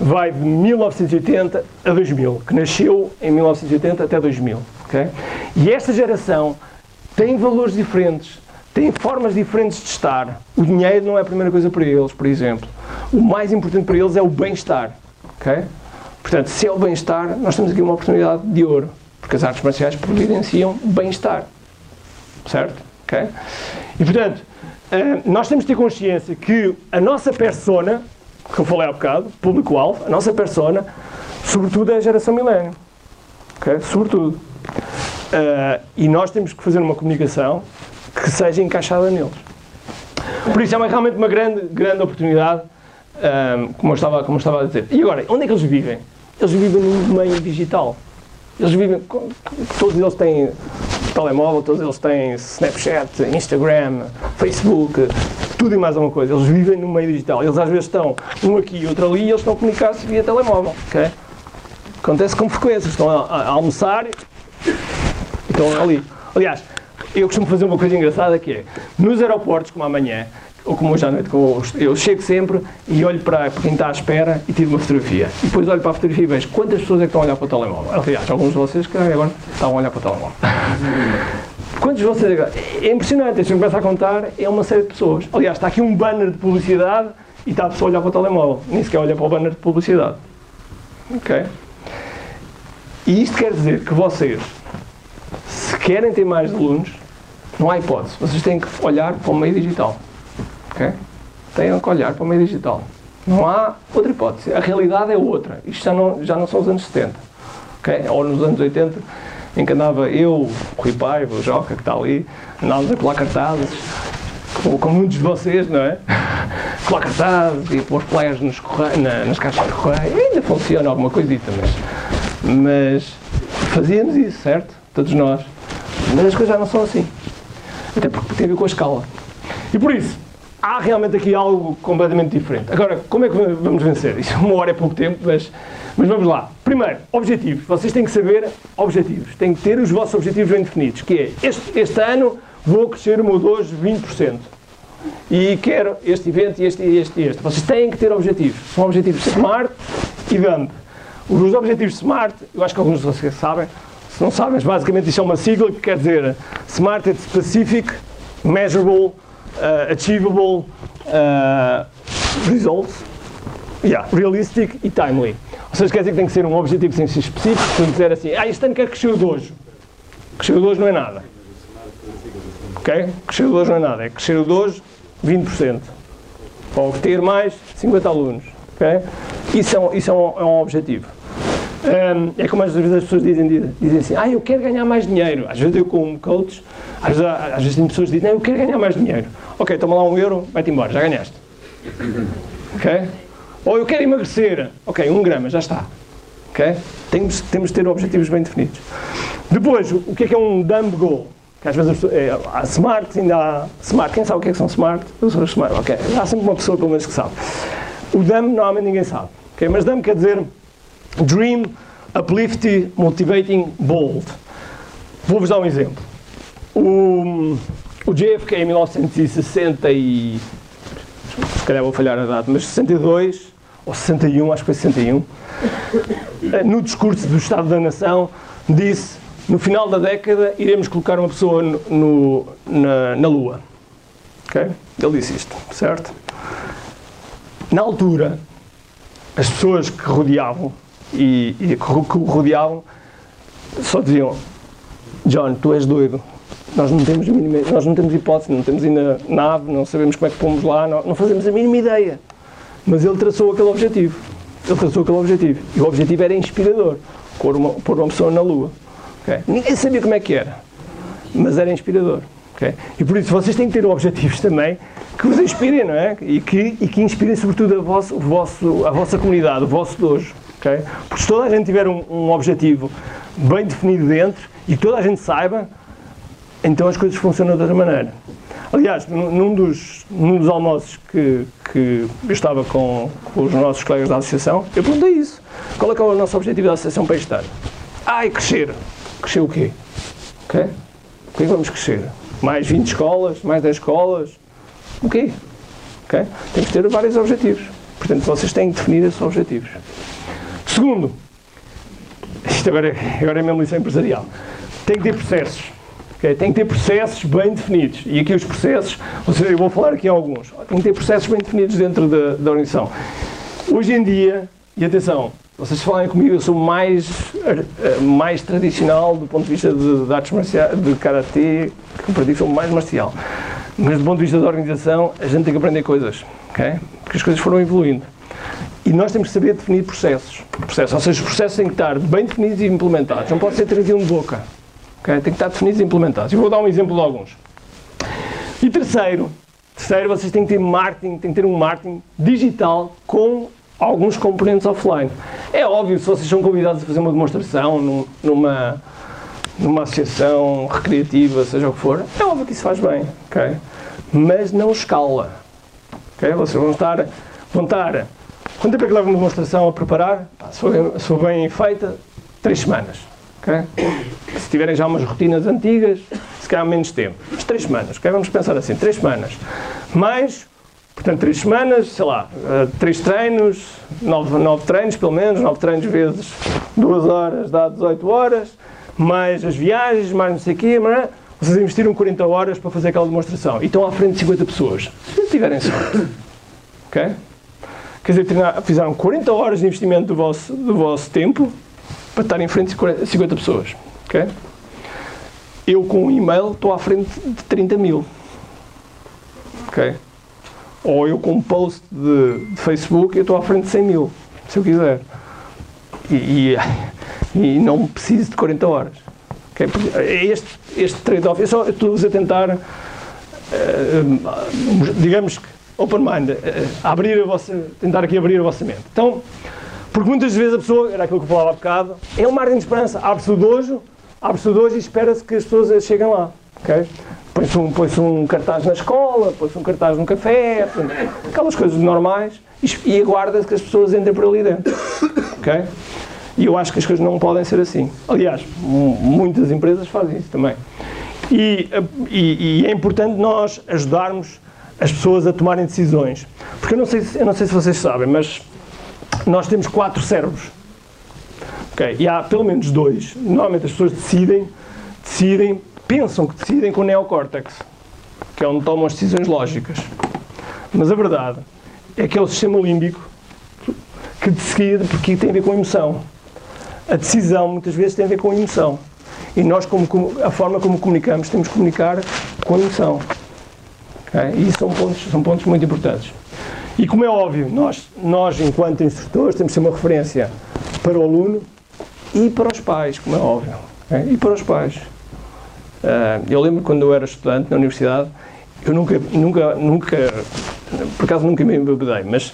vai de 1980 a 2000, que nasceu em 1980 até 2000. ok? E esta geração tem valores diferentes, tem formas diferentes de estar. O dinheiro não é a primeira coisa para eles, por exemplo. O mais importante para eles é o bem-estar. ok? Portanto, se é o bem-estar, nós temos aqui uma oportunidade de ouro, porque as artes marciais providenciam bem-estar. Certo? ok? E portanto, eh, nós temos de ter consciência que a nossa persona, que eu falei há bocado, público-alvo, a nossa persona, sobretudo é a geração milénio. ok? Sobretudo. Eh, e nós temos que fazer uma comunicação que seja encaixada neles. Por isso é uma- realmente uma grande, grande oportunidade, ehm, como, eu estava, como eu estava a dizer. E agora, onde é que eles vivem? Eles vivem num meio digital. Eles vivem, todos eles têm telemóvel, todos eles têm Snapchat, Instagram, Facebook, tudo e mais alguma coisa. Eles vivem no meio digital. Eles às vezes estão um aqui e outro ali e eles estão a comunicar-se via telemóvel. ok? Acontece com frequência. Estão a, a almoçar e estão ali. Aliás, eu costumo fazer uma coisa engraçada que é, nos aeroportos, como amanhã, ou como hoje à noite, eu chego sempre e olho para quem está à espera e tiro uma fotografia. E depois olho para a fotografia e vejo quantas pessoas é que estão a olhar para o telemóvel. Aliás, alguns de vocês que agora estão a olhar para o telemóvel. Quantos de vocês? É impressionante, se eu começar a contar, é uma série de pessoas. Aliás, está aqui um banner de publicidade e está a pessoa a olhar para o telemóvel. Nem sequer olha para o banner de publicidade. Ok? E isto quer dizer que vocês, se querem ter mais alunos, não há hipótese. Vocês têm que olhar para o meio digital. Ok? Têm que olhar para o meio digital. Não há outra hipótese. A realidade é outra. Isto já não, já não são os anos 70. ok? Ou nos anos 80, em que andava eu, o Rui Paiva, o Joca, que está ali, andávamos a colar cartazes, como, muitos de vocês, não é? Colar cartazes e pôr flyers nos corre- na- nas caixas de correio. Ainda funciona alguma coisita, mas, mas fazíamos isso, certo? Todos nós. Mas as coisas já não são assim. Até porque tem a ver com a escala. E por isso, há realmente aqui algo completamente diferente. Agora, como é que vamos vencer? Isso uma hora é pouco tempo, mas, mas vamos lá. Primeiro, objetivos. Vocês têm que saber objetivos. Têm que ter os vossos objetivos bem definidos. Que é, este, este ano vou crescer o meu dojo 20%. E quero este evento e este este e este. Vocês têm que ter objetivos. São objetivos SMART e DUMP. Os objetivos SMART, eu acho que alguns de vocês sabem, não sabem, basicamente isto é uma sigla que quer dizer SMART de Specific, Measurable, uh, Achievable, uh, Results, yeah, Realistic e Timely. Ou seja, quer dizer que tem que ser um objetivo sem ser específico, se dizer assim, ah, este ano quero crescer o dojo. Crescer o dojo não é nada. Ok? Crescer o dojo não é nada, é crescer o dojo 20%. Ou ter mais 50 alunos. Ok? Isso é um, isso é um, é um objetivo. É como às vezes as pessoas dizem, dizem assim, ah, eu quero ganhar mais dinheiro. Às vezes eu como coach, às vezes, às vezes tem pessoas dizem, eu quero ganhar mais dinheiro. Ok, toma lá um euro, vai-te embora, já ganhaste. Ok? Ou eu quero emagrecer. Ok, um grama, já está. Ok? Temos, temos de ter objetivos bem definidos. Depois, o que é que é um dumb goal? Que às vezes as é, há smart, ainda há smart. Quem sabe o que é que são smart? Eu sou smart, ok. Há sempre uma pessoa pelo menos que sabe. O dumb normalmente ninguém sabe. ok? Mas dumb quer dizer dream, uplifting, motivating, bold. Vou-vos dar um exemplo. O, o JFK em 1960 e... Se calhar vou falhar a data, mas 62 ou 61, acho que foi 61, eh, no discurso do Estado da Nação, disse: no final da década iremos colocar uma pessoa no, no- na, na Lua. Ok? Ele disse isto, certo? Na altura, as pessoas que rodeavam e, e que o rodeavam só diziam: John, tu és doido. Nós não temos, mínima, nós não temos hipótese, não temos ainda nave, não sabemos como é que pomos lá, não, não fazemos a mínima ideia. Mas ele traçou aquele objetivo. Ele traçou aquele objetivo. E o objetivo era inspirador pôr uma, pôr uma pessoa na Lua. ok? Ninguém sabia como é que era, mas era inspirador. ok? E por isso vocês têm que ter objetivos também que vos inspirem, não é? E que, e que inspirem sobretudo a, vosso, vosso, a vossa comunidade, o vosso dojo. Ok? Porque se toda a gente tiver um, um objetivo bem definido dentro e toda a gente saiba, então as coisas funcionam de outra maneira. Aliás, num dos, num dos almoços que, que eu estava com, com os nossos colegas da associação, eu perguntei isso. Qual é que é o nosso objetivo da associação para este ano? Ah, é crescer. Crescer o quê? O que é que vamos crescer? Mais 20 escolas? Mais 10 escolas? O quê? Ok? Temos que ter vários objetivos. Portanto, vocês têm que definir esses objetivos. Segundo, isto agora é, agora é mesmo lição empresarial, tem que ter processos. ok? Tem que ter processos bem definidos. E aqui os processos, ou seja, eu vou falar aqui alguns. Tem que ter processos bem definidos dentro da, da organização. Hoje em dia, e atenção, Vocês falarem comigo, eu sou mais, eh, mais tradicional do ponto de vista de, de artes marciais, de karatê, que pratico sou mais marcial. Mas do ponto de vista da organização, a gente tem que aprender coisas? Porque as coisas foram evoluindo. E nós temos que saber definir processos. processos. Ou seja, os processos têm que estar bem definidos e implementados. Não pode ser trazido de boca. ok? Tem que estar definidos e implementados. E vou dar um exemplo de alguns. E terceiro, terceiro, vocês têm que ter marketing, têm que ter um marketing digital com alguns componentes offline. É óbvio, se vocês são convidados a fazer uma demonstração num- numa, numa associação recreativa, seja o que for, é óbvio que isso faz bem, ok? Mas não escala. ok? Vocês vão estar, vão estar. Quanto tempo é que leva uma demonstração a preparar? For bem feita, três semanas. ok? Se tiverem já umas rotinas antigas, se calhar menos tempo. Mas três semanas, ok? Vamos pensar assim, três semanas. Mais, portanto, três semanas, sei lá, eh, três treinos, nove, nove treinos pelo menos, nove treinos vezes duas horas dá 18 horas, mais as viagens, mais não sei o quê, mas vocês investiram 40 horas para fazer aquela demonstração e estão à frente de 50 pessoas. Se tiverem sorte, ok? Quer dizer, fizeram 40 horas de investimento do vosso, do vosso tempo para estar em frente 40 50 pessoas, ok? Eu com um e-mail estou à frente de 30 mil, ok? Ou eu com um post de, de Facebook eu estou à frente de 100 mil, se eu quiser. E, e, e não preciso de 40 horas. ok? Porque é Este, este trade-off, eu só estou-vos a tentar, eh, digamos que, open mind, eh, abrir a vossa, tentar aqui abrir a vossa mente. Então, porque muitas vezes a pessoa, era aquilo que eu falava há bocado, é um margem de esperança. Abre-se o dojo, abre-se o dojo e espera-se que as pessoas cheguem lá. ok? Põe-se um, põe-se um cartaz na escola, põe-se um cartaz num café, aquelas coisas normais, e, e aguarda-se que as pessoas entrem por ali dentro. E eu acho que as coisas não podem ser assim. Aliás, mu- muitas empresas fazem isso também. E, eh, e- e é importante nós ajudarmos as pessoas a tomarem decisões. Porque eu não sei, se- eu não sei se vocês sabem, mas nós temos quatro cérebros. Ok? E há pelo menos dois. Normalmente as pessoas decidem, decidem, pensam que decidem com o neocórtex, que é onde tomam as decisões lógicas. Mas a verdade é que é o sistema límbico que decide porque tem a ver com emoção. A decisão muitas vezes tem a ver com emoção. E nós, como, a forma como comunicamos, temos que comunicar com emoção. Isso são pontos, são pontos muito importantes. E como é óbvio, nós, nós enquanto instrutores temos que ser uma referência para o aluno e para os pais, como é óbvio. ok? E para os pais. Ah, eu lembro quando eu era estudante na universidade, eu nunca, nunca, nunca, por acaso nunca me embebedei, mas,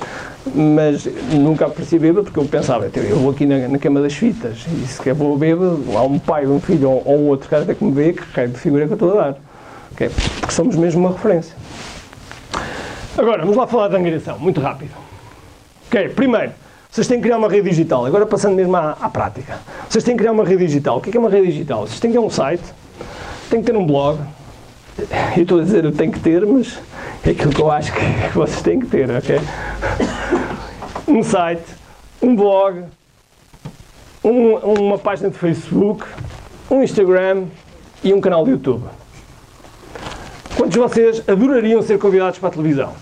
mas nunca aparecia bêbado porque eu pensava, "Então, eu vou aqui na, na cama das fitas e se quer vou bêbado, há um pai, um filho ou, ou outro cara que me vê, que cai de figura que eu estou a dar. Ok? Porque somos mesmo uma referência. Agora, vamos lá falar da angariação, muito rápido. Ok, primeiro, vocês têm que criar uma rede digital. Agora passando mesmo à, à prática. Vocês têm que criar uma rede digital. O que é que é uma rede digital? Vocês têm que ter um site, têm que ter um blog. Eu estou a dizer eu tenho que ter, mas é aquilo que eu acho que vocês têm que ter, ok? Um site, um blog, um- uma página de Facebook, um Instagram e um canal de YouTube. Quantos de vocês adorariam ser convidados para a televisão?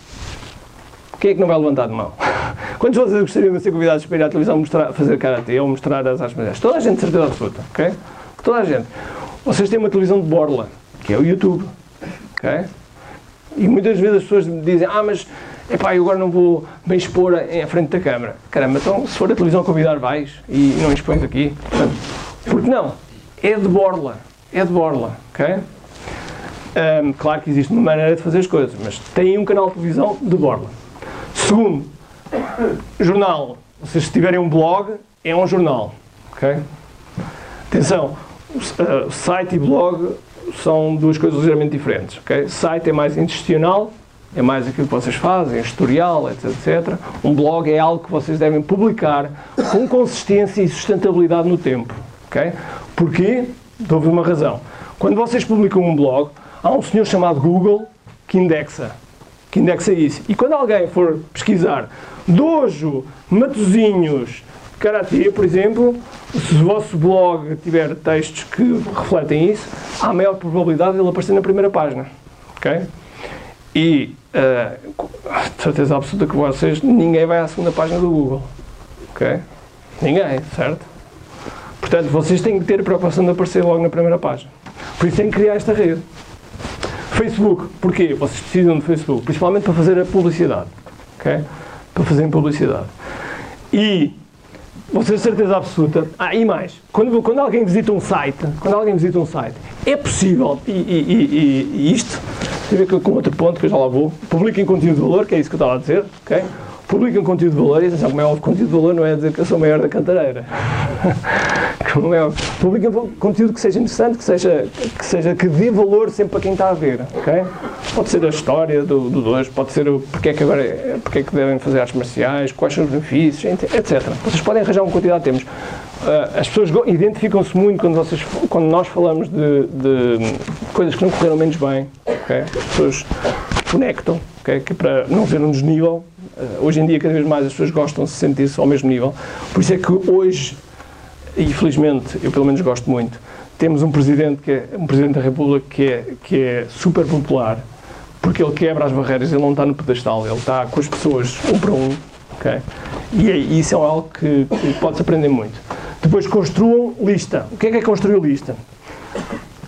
Quem é que não vai levantar de mão? Quantos de vocês gostariam de ser convidados para ir à televisão mostrar, fazer karatê ou mostrar as artes marciais? Toda a gente, certeza absoluta, ok? Toda a gente. Vocês têm uma televisão de borla, que é o YouTube, ok? E muitas vezes as pessoas me dizem, ah, mas epá, eu agora não vou me expor em frente da câmara. Caramba, então se for a televisão convidar vais e não expões aqui. Portanto, porque não? É de borla. É de borla, ok? Ahm, claro que existe uma maneira de fazer as coisas, mas tem um canal de televisão de borla. Segundo, jornal. Vocês se tiverem um blog, é um jornal. ok? Atenção, ah, site e blog são duas coisas ligeiramente diferentes. ok? Site é mais institucional, é mais aquilo que vocês fazem, historial, etc, etc. Um blog é algo que vocês devem publicar com consistência e sustentabilidade no tempo. ok? Porquê? Dou-vos uma razão. Quando vocês publicam um blog, há um senhor chamado Google que indexa que indexa isso. E quando alguém for pesquisar Dojo, Matozinhos, Karatê, por exemplo, se o vosso blog tiver textos que refletem isso, há maior probabilidade de ele aparecer na primeira página. Ok? E eh, de certeza absoluta que vocês, ninguém vai à segunda página do Google. Ok? Ninguém, certo? Portanto, vocês têm que ter a preocupação de aparecer logo na primeira página. Por isso têm que criar esta rede. Facebook, porquê? Vocês precisam de Facebook, principalmente para fazer a publicidade. ok? Para fazerem publicidade. E vocês têm certeza absoluta. Ah, e mais, quando, quando alguém visita um site, quando alguém visita um site, é possível, e, e- e- e isto tem a ver com outro ponto que eu já lá vou, publiquem conteúdo de valor, que é isso que eu estava a dizer, ok? Publiquem conteúdo de valor, e atenção, como é óbvio, conteúdo de valor não é dizer que eu sou maior da cantareira. Como é óbvio. Publiquem conteúdo que seja interessante, que seja, que seja, que dê valor sempre para quem está a ver, ok? Pode ser a história do, do dois, pode ser o porque é que agora, porque é que devem fazer artes marciais, quais são os benefícios, etc. Vocês podem arranjar uma quantidade de temas. Ah, as pessoas identificam-se muito quando, vocês, quando nós falamos de, de coisas que não correram menos bem, ok? As pessoas conectam, ok? Que é para não ver um desnível. Ah, hoje em dia, cada vez mais, as pessoas gostam de se sentir-se ao mesmo nível. Por isso é que hoje e felizmente, eu pelo menos gosto muito, temos um presidente, que é, um presidente da República que é, que é super popular, porque ele quebra as barreiras, ele não está no pedestal, ele está com as pessoas um para um, ok? E é- isso é algo que, que pode-se aprender muito. Depois construam lista. O que é que é construir lista?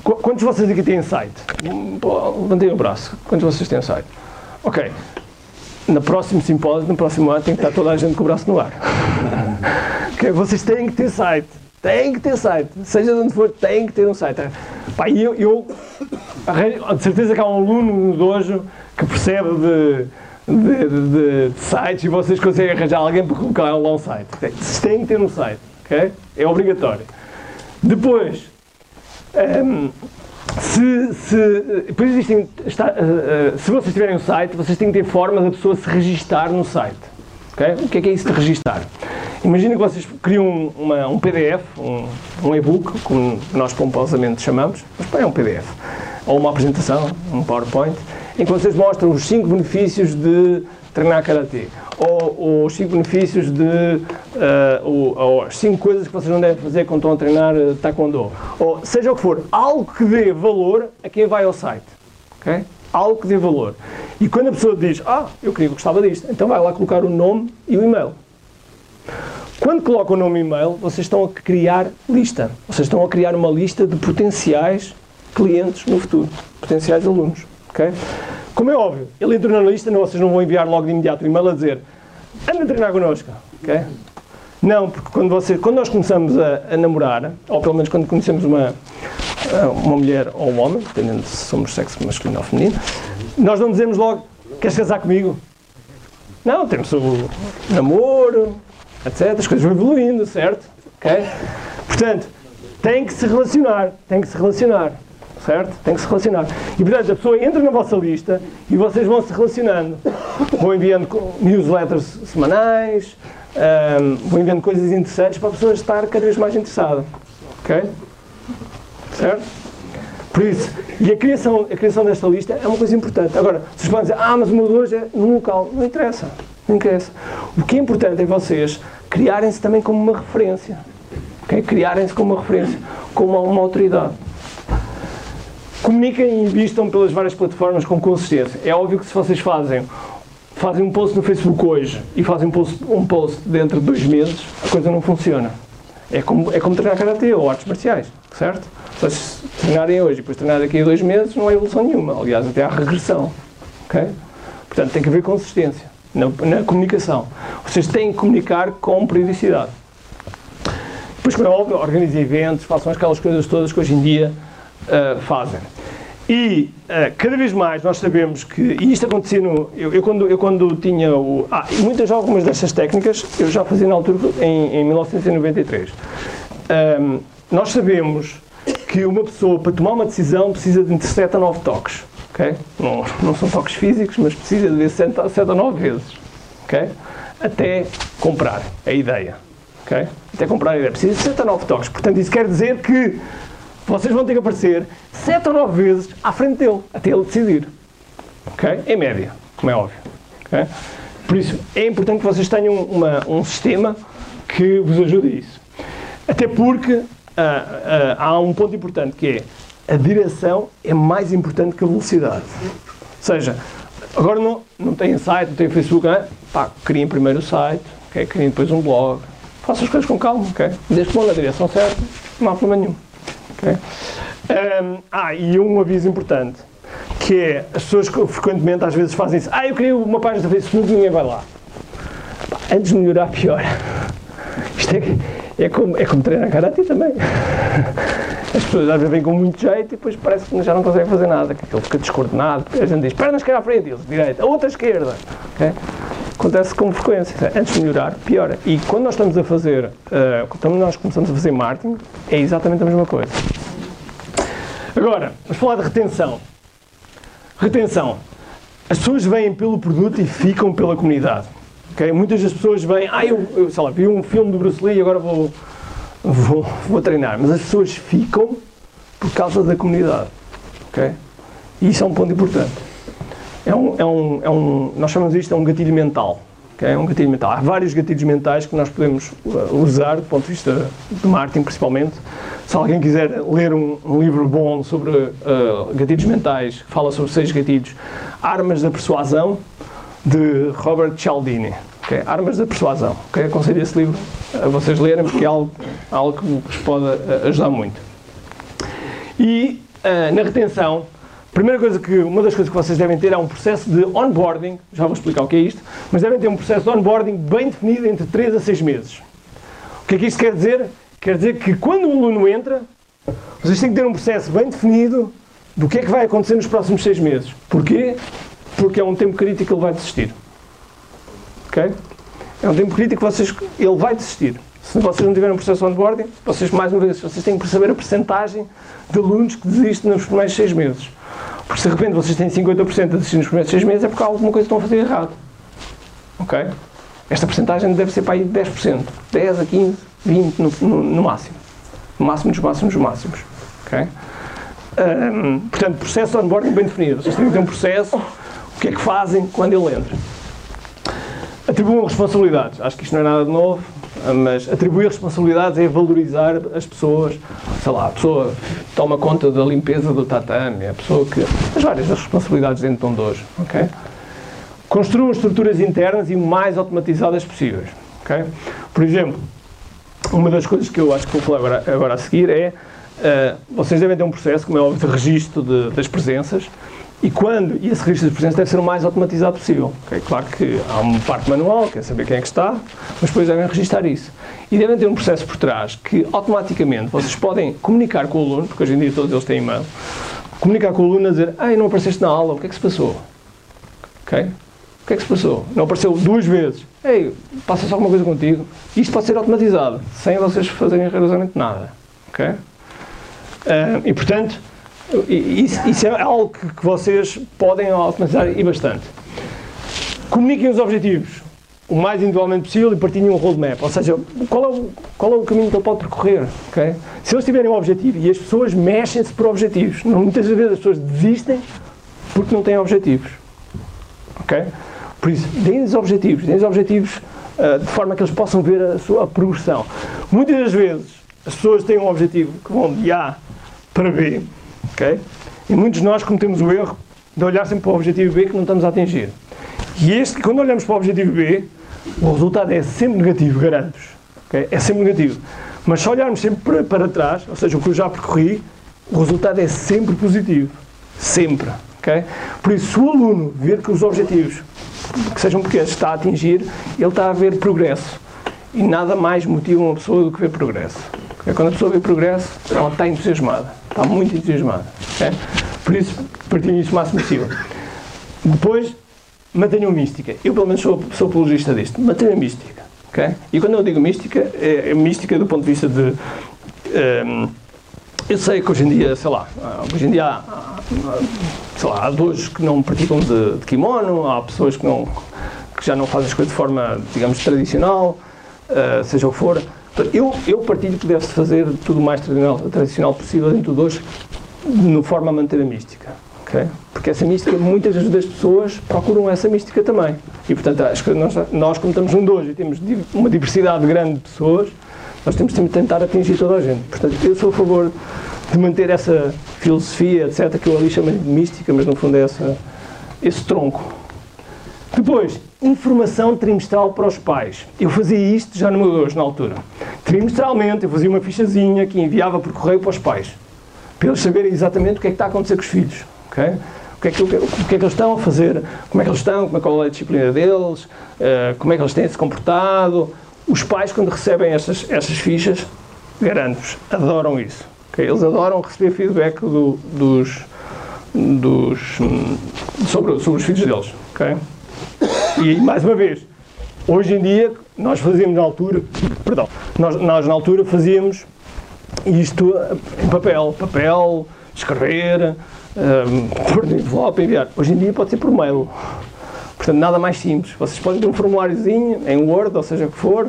Qu- Quantos de vocês aqui têm site? Hum, pô, Levantem o braço. Quantos de vocês têm site? Ok. No próximo simpósio, no próximo ano, tem que estar toda a gente com o braço no ar. Ok, vocês têm que ter site. Têm que ter site. Seja de onde for, têm que ter um site. Pá, eu, eu de certeza que há um aluno no dojo que percebe de, de, de- de sites e vocês conseguem arranjar alguém para colocar lá um site. Vocês têm que ter um site. ok? É obrigatório. Depois, hum, se, se, existem, está, eh, se vocês tiverem um site, vocês têm que ter forma da pessoa se registar no site. ok? O que é que é isso de registar? Imagina que vocês criam uma- um PDF, um, um e-book, como nós pomposamente chamamos, mas é um PDF, ou uma apresentação, um PowerPoint, em que vocês mostram os 5 benefícios de treinar Karatê, ou, ou os 5 benefícios de, eh, o- ou as 5 coisas que vocês não devem fazer quando estão a treinar eh, Taekwondo, ou seja o que for, algo que dê valor a quem vai ao site. ok? Algo que dê valor. E quando a pessoa diz, ah, eu queria gostava disto, então vai lá colocar o nome e o e-mail. Quando colocam o nome e e-mail, vocês estão a criar lista. Vocês estão a criar uma lista de potenciais clientes no futuro, potenciais alunos. ok? Como é óbvio, ele entrou na lista, não, vocês não vão enviar logo de imediato o e-mail a dizer anda a treinar connosco. ok? Não, porque quando, você, quando nós começamos a, a namorar, ou pelo menos quando conhecemos uma, uma mulher ou um homem, dependendo se somos sexo masculino ou feminino, nós não dizemos logo, queres casar comigo? Não, temos o namoro, etc. As coisas vão evoluindo, certo? Ok? Portanto, tem que se relacionar, tem que se relacionar, certo? Tem que se relacionar. E portanto, a pessoa entra na vossa lista e vocês vão se relacionando. Vão enviando newsletters semanais, ahm, vão enviando coisas interessantes para a pessoa estar cada vez mais interessada. Ok? Certo? Por isso, e a criação, a criação desta lista é uma coisa importante. Agora, vocês podem dizer, ah, mas o meu de hoje é num local. Não interessa. Não interessa. O que é importante é vocês criarem-se também como uma referência. ok? Criarem-se como uma referência, como uma autoridade. Comuniquem e invistam pelas várias plataformas com consistência. É óbvio que se vocês fazem, fazem um post no Facebook hoje e fazem um post, um post dentro de dois meses, a coisa não funciona. É como, é como treinar karatê ou artes marciais, certo? Se treinarem hoje e depois treinarem daqui a dois meses, não há evolução nenhuma. Aliás, até há regressão. ok? Portanto, tem que haver consistência na, na comunicação. Vocês têm que comunicar com periodicidade. Depois, como é óbvio, organizem eventos, façam aquelas coisas todas que hoje em dia ah, fazem. E ah, cada vez mais nós sabemos que, e isto acontecia no. Eu, eu quando, eu quando tinha o. Ah, muitas algumas destas técnicas eu já fazia na altura, em, em 1993. Ahm, nós sabemos que uma pessoa, para tomar uma decisão, precisa de entre 7 a 9 toques. ok? Não, não são toques físicos, mas precisa de ver 7 a 7 a 9 vezes. ok? Até comprar a ideia. ok? Até comprar a ideia. Precisa de 7 a 9 toques. Portanto, isso quer dizer que vocês vão ter que aparecer 7 ou 9 vezes à frente dele, até ele decidir. ok? Em média, como é óbvio. ok? Por isso, é importante que vocês tenham uma- um sistema que vos ajude a isso. Até porque ah, ah, há um ponto importante que é a direção é mais importante que a velocidade. Ou seja, agora não, não tem site, não tem Facebook, não é? Pá, criem primeiro o site, okay? criem depois um blog, façam as coisas com calma, ok? Desde que vão na direção certa, não há problema nenhum. Ok? Ahm, ah, e um aviso importante, que é, as pessoas que frequentemente às vezes fazem isso, ah, eu queria uma página do Facebook e ninguém vai lá. Antes de melhorar, pior. Isto é, é, como, é como treinar karate também. As pessoas às vezes vêm com muito jeito e depois parece que já não conseguem fazer nada, que aquilo fica descoordenado. A gente diz, perna esquerda à frente, eles, direita, a outra esquerda. ok? Acontece com frequência. Antes de melhorar, piora. E quando nós estamos a fazer, eh, quando nós começamos a fazer marketing, é exatamente a mesma coisa. Agora, vamos falar de retenção. Retenção. As pessoas vêm pelo produto e ficam pela comunidade. ok? Muitas das pessoas vêm, ah, eu, eu sei lá, vi um filme do Bruce Lee e agora vou, vou, vou treinar. Mas as pessoas ficam por causa da comunidade. ok? E isso é um ponto importante. É um, é um, é um, nós chamamos isto de um gatilho mental. ok? É um gatilho mental. Há vários gatilhos mentais que nós podemos uh, usar do ponto de vista de marketing, principalmente. Se alguém quiser ler um, um livro bom sobre uh, gatilhos mentais, que fala sobre seis gatilhos, Armas da Persuasão, de Robert Cialdini. ok? Armas da Persuasão. ok? Aconselho esse livro a vocês lerem, porque é algo, algo que vos pode uh, ajudar muito. E uh, na retenção, primeira coisa que, uma das coisas que vocês devem ter é um processo de onboarding, já vou explicar o que é isto, mas devem ter um processo de onboarding bem definido entre 3 a 6 meses. O que é que isto quer dizer? Quer dizer que quando o aluno entra, vocês têm que ter um processo bem definido do que é que vai acontecer nos próximos 6 meses. Porquê? Porque é um tempo crítico que ele vai desistir. Ok? É um tempo crítico que vocês, ele vai desistir. Se vocês não tiverem um processo de onboarding, vocês, mais uma vez, vocês têm que perceber a percentagem de alunos que desistem nos primeiros 6 meses. Porque se de repente vocês têm 50% a desistir nos primeiros 6 meses, é porque há alguma coisa que estão a fazer errado. Ok? Esta percentagem deve ser para aí de 10%. 10 a 15, 20 no, no, no máximo. No máximo dos máximos dos máximos. Ok? Ahm, portanto, processo de onboarding bem definido. Vocês têm que ter um processo, o que é que fazem quando ele entra. Atribuam responsabilidades. Acho que isto não é nada de novo, mas atribuir responsabilidades é valorizar as pessoas. Sei lá, a pessoa toma conta da limpeza do tatame, a pessoa que. as várias responsabilidades dentro de dojo. ok? Construam estruturas internas e o mais automatizadas possíveis. ok? Por exemplo, uma das coisas que eu acho que vou falar agora, agora a seguir é uh, vocês devem ter um processo, como é óbvio, de registro de- das presenças e quando, e esse registro das presenças deve ser o mais automatizado possível. ok? Claro que há uma parte manual, quer saber quem é que está, mas depois devem registrar isso. E devem ter um processo por trás que automaticamente vocês podem comunicar com o aluno, porque hoje em dia todos eles têm e-mail, comunicar com o aluno a dizer, ai, não apareceste na aula, o que é que se passou? Ok? O que é que se passou? Não apareceu duas vezes. Ei, passa-se alguma coisa contigo. Isto pode ser automatizado, sem vocês fazerem rigorosamente nada. Ok? Ah, e, portanto, isso, isso é algo que, vocês podem automatizar e bastante. Comuniquem os objetivos o mais individualmente possível e partilhem um roadmap. Ou seja, qual é o, qual é o caminho que ele pode percorrer. ok? Se eles tiverem um objetivo e as pessoas mexem-se por objetivos, muitas vezes as pessoas desistem porque não têm objetivos. Ok? Por isso, deem-lhes objetivos, deem-lhes objetivos ah, de forma que eles possam ver a sua progressão. Muitas das vezes as pessoas têm um objetivo que vão de A para B, ok? E muitos de nós cometemos o erro de olhar sempre para o objetivo B que não estamos a atingir. E este, quando olhamos para o objetivo B, o resultado é sempre negativo, garanto-vos. ok? É sempre negativo. Mas se olharmos sempre para, trás, ou seja, o que eu já percorri, o resultado é sempre positivo. Sempre. ok? Por isso, se o aluno ver que os objetivos, que sejam pequenos, está a atingir, ele está a ver progresso. E nada mais motiva uma pessoa do que ver progresso. ok? Quando a pessoa vê progresso, ela está entusiasmada. Está muito entusiasmada. ok? Por isso, partilhem isso o máximo possível. Depois, mantenham mística. Eu, pelo menos, sou, sou apologista disto. Mantenham mística. ok? E quando eu digo mística, é, é mística do ponto de vista de. ehm, eu sei que hoje em dia, sei lá, hoje em dia há, sei lá, há dojos que não praticam de, de kimono, há pessoas que, não, que já não fazem as coisas de forma, digamos, tradicional, ah, seja o que for. Eu, eu partilho que deve-se fazer tudo o mais tradicional, tradicional possível dentro do dojo, de forma a manter a mística. ok? Porque essa mística, muitas das pessoas procuram essa mística também. E, portanto, acho que nós, nós como estamos num dojo e temos uma diversidade grande de pessoas, nós temos de tentar atingir toda a gente. Portanto, eu sou a favor de manter essa filosofia, etc., que eu ali chamo de mística, mas no fundo é essa, esse tronco. Depois, informação trimestral para os pais. Eu fazia isto já no meu dojo, na altura. Trimestralmente, eu fazia uma fichazinha que enviava por correio para os pais. Para eles saberem exatamente o que é que está a acontecer com os filhos. ok? O que, é que, o que é que eles estão a fazer, como é que eles estão, como é, qual é a disciplina deles, eh, como é que eles têm se comportado. Os pais, quando recebem estas, estas fichas, garanto-vos, adoram isso. ok? Eles adoram receber feedback do- dos, dos, hum, sobre, sobre os filhos deles. ok? E mais uma vez, hoje em dia, nós fazíamos na altura, perdão, nós, nós na altura fazíamos isto em papel, papel, escrever, um, pôr no envelope, enviar. Hoje em dia pode ser por mail. Portanto, nada mais simples. Vocês podem ter um formuláriozinho em Word, ou seja o que for,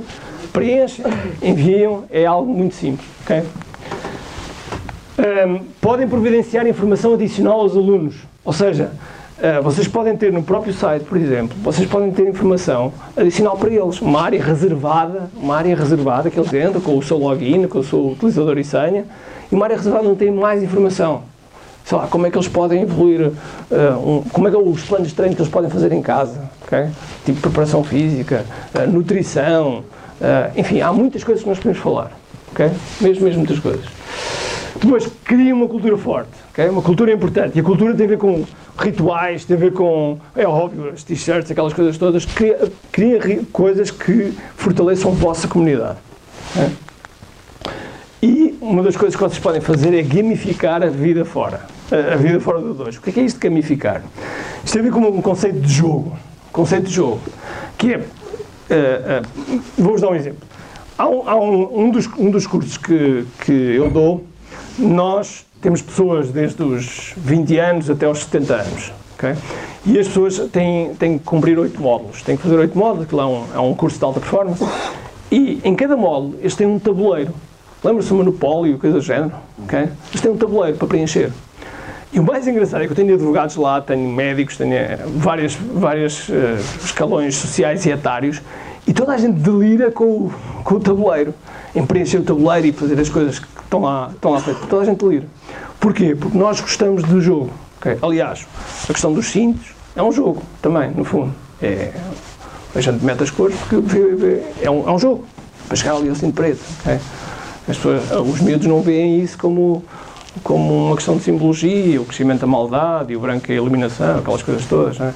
preenchem, enviam, é algo muito simples. ok? Um, podem providenciar informação adicional aos alunos. Ou seja, vocês podem ter no próprio site, por exemplo, vocês podem ter informação adicional para eles. Uma área reservada, uma área reservada que eles entram com o seu login, com o seu utilizador e senha, e uma área reservada onde tem mais informação. Sei lá, como é que eles podem evoluir, uh, um- como é que é os planos de treino que eles podem fazer em casa, ok? Tipo preparação física, uh, nutrição, uh, enfim, há muitas coisas que nós podemos falar, ok? Mesmo, mesmo muitas coisas. Depois, cria uma cultura forte, ok? uma cultura importante. E a cultura tem a ver com rituais, tem a ver com, é óbvio, as t-shirts, aquelas coisas todas. Cria, cria ri- coisas que fortaleçam a vossa comunidade. ok? E uma das coisas que vocês podem fazer é gamificar a vida fora. A, vida fora do dois. O que é, que é isto de gamificar? Isto tem a ver com um conceito de jogo. Conceito de jogo. Que é. eh, eh, Vou-vos dar um exemplo. Há, um, há um- um dos, um dos cursos que, que eu dou, nós temos pessoas desde os 20 anos até aos 70 anos. ok? E as pessoas têm, têm que cumprir oito módulos. Têm que fazer oito módulos, aquilo é um, é um curso de alta performance. E em cada módulo eles têm um tabuleiro. Lembra-se do monopólio, coisa do género? ok? Eles têm um tabuleiro para preencher. E o mais engraçado é que eu tenho advogados lá, tenho médicos, tenho eh, várias, eh, escalões sociais e etários, e toda a gente delira com o, com o tabuleiro, em preencher o tabuleiro e fazer as coisas que estão lá, estão lá feitas. Toda a gente delira. Porquê? Porque nós gostamos do jogo. ok? Aliás, a questão dos cintos é um jogo também, no fundo. É, a gente mete as cores porque é um, é um jogo, para chegar ali ao cinto preto. ok? As pessoas, os miúdos não veem isso como, como uma questão de simbologia, o crescimento da maldade o branco é a eliminação, aquelas coisas todas. não é?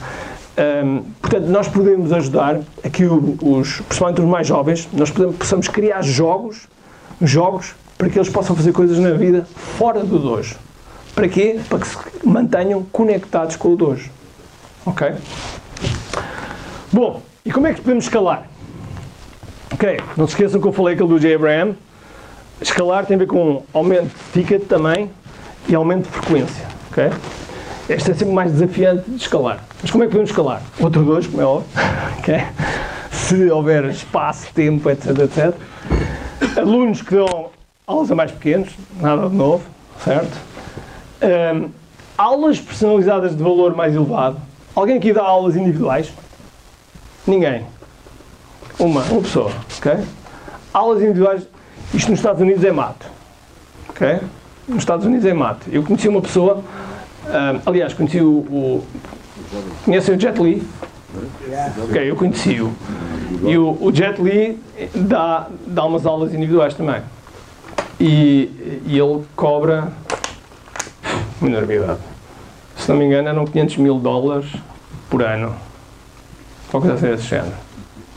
Portanto, nós podemos ajudar aqui os, principalmente os mais jovens, nós podemos, possamos criar jogos, jogos para que eles possam fazer coisas na vida fora do dojo. Para quê? Para que se mantenham conectados com o dojo. Ok? Bom, e como é que podemos escalar? Ok, não se esqueçam que eu falei aquele do J. Abraham. Escalar tem a ver com aumento de ticket também e aumento de frequência. ok? Este é sempre mais desafiante de escalar. Mas como é que podemos escalar? Outro dois, como é óbvio. ok? Se houver espaço, tempo, etc, etc. Alunos que dão aulas a mais pequenos, nada de novo, certo? Ahm, aulas personalizadas de valor mais elevado. Alguém aqui dá aulas individuais? Ninguém. Uma, uma pessoa, ok? Aulas individuais, isto nos Estados Unidos é mato, ok? Nos Estados Unidos é mato. Eu conheci uma pessoa, ah, aliás, conheci o, o conhecem o Jet Li? Ok, eu conheci-o. E o, o Jet Li dá, dá umas aulas individuais também. E, e ele cobra enormidade. Se não me engano, eram 500 mil dólares por ano. Qualquer coisa assim desse género.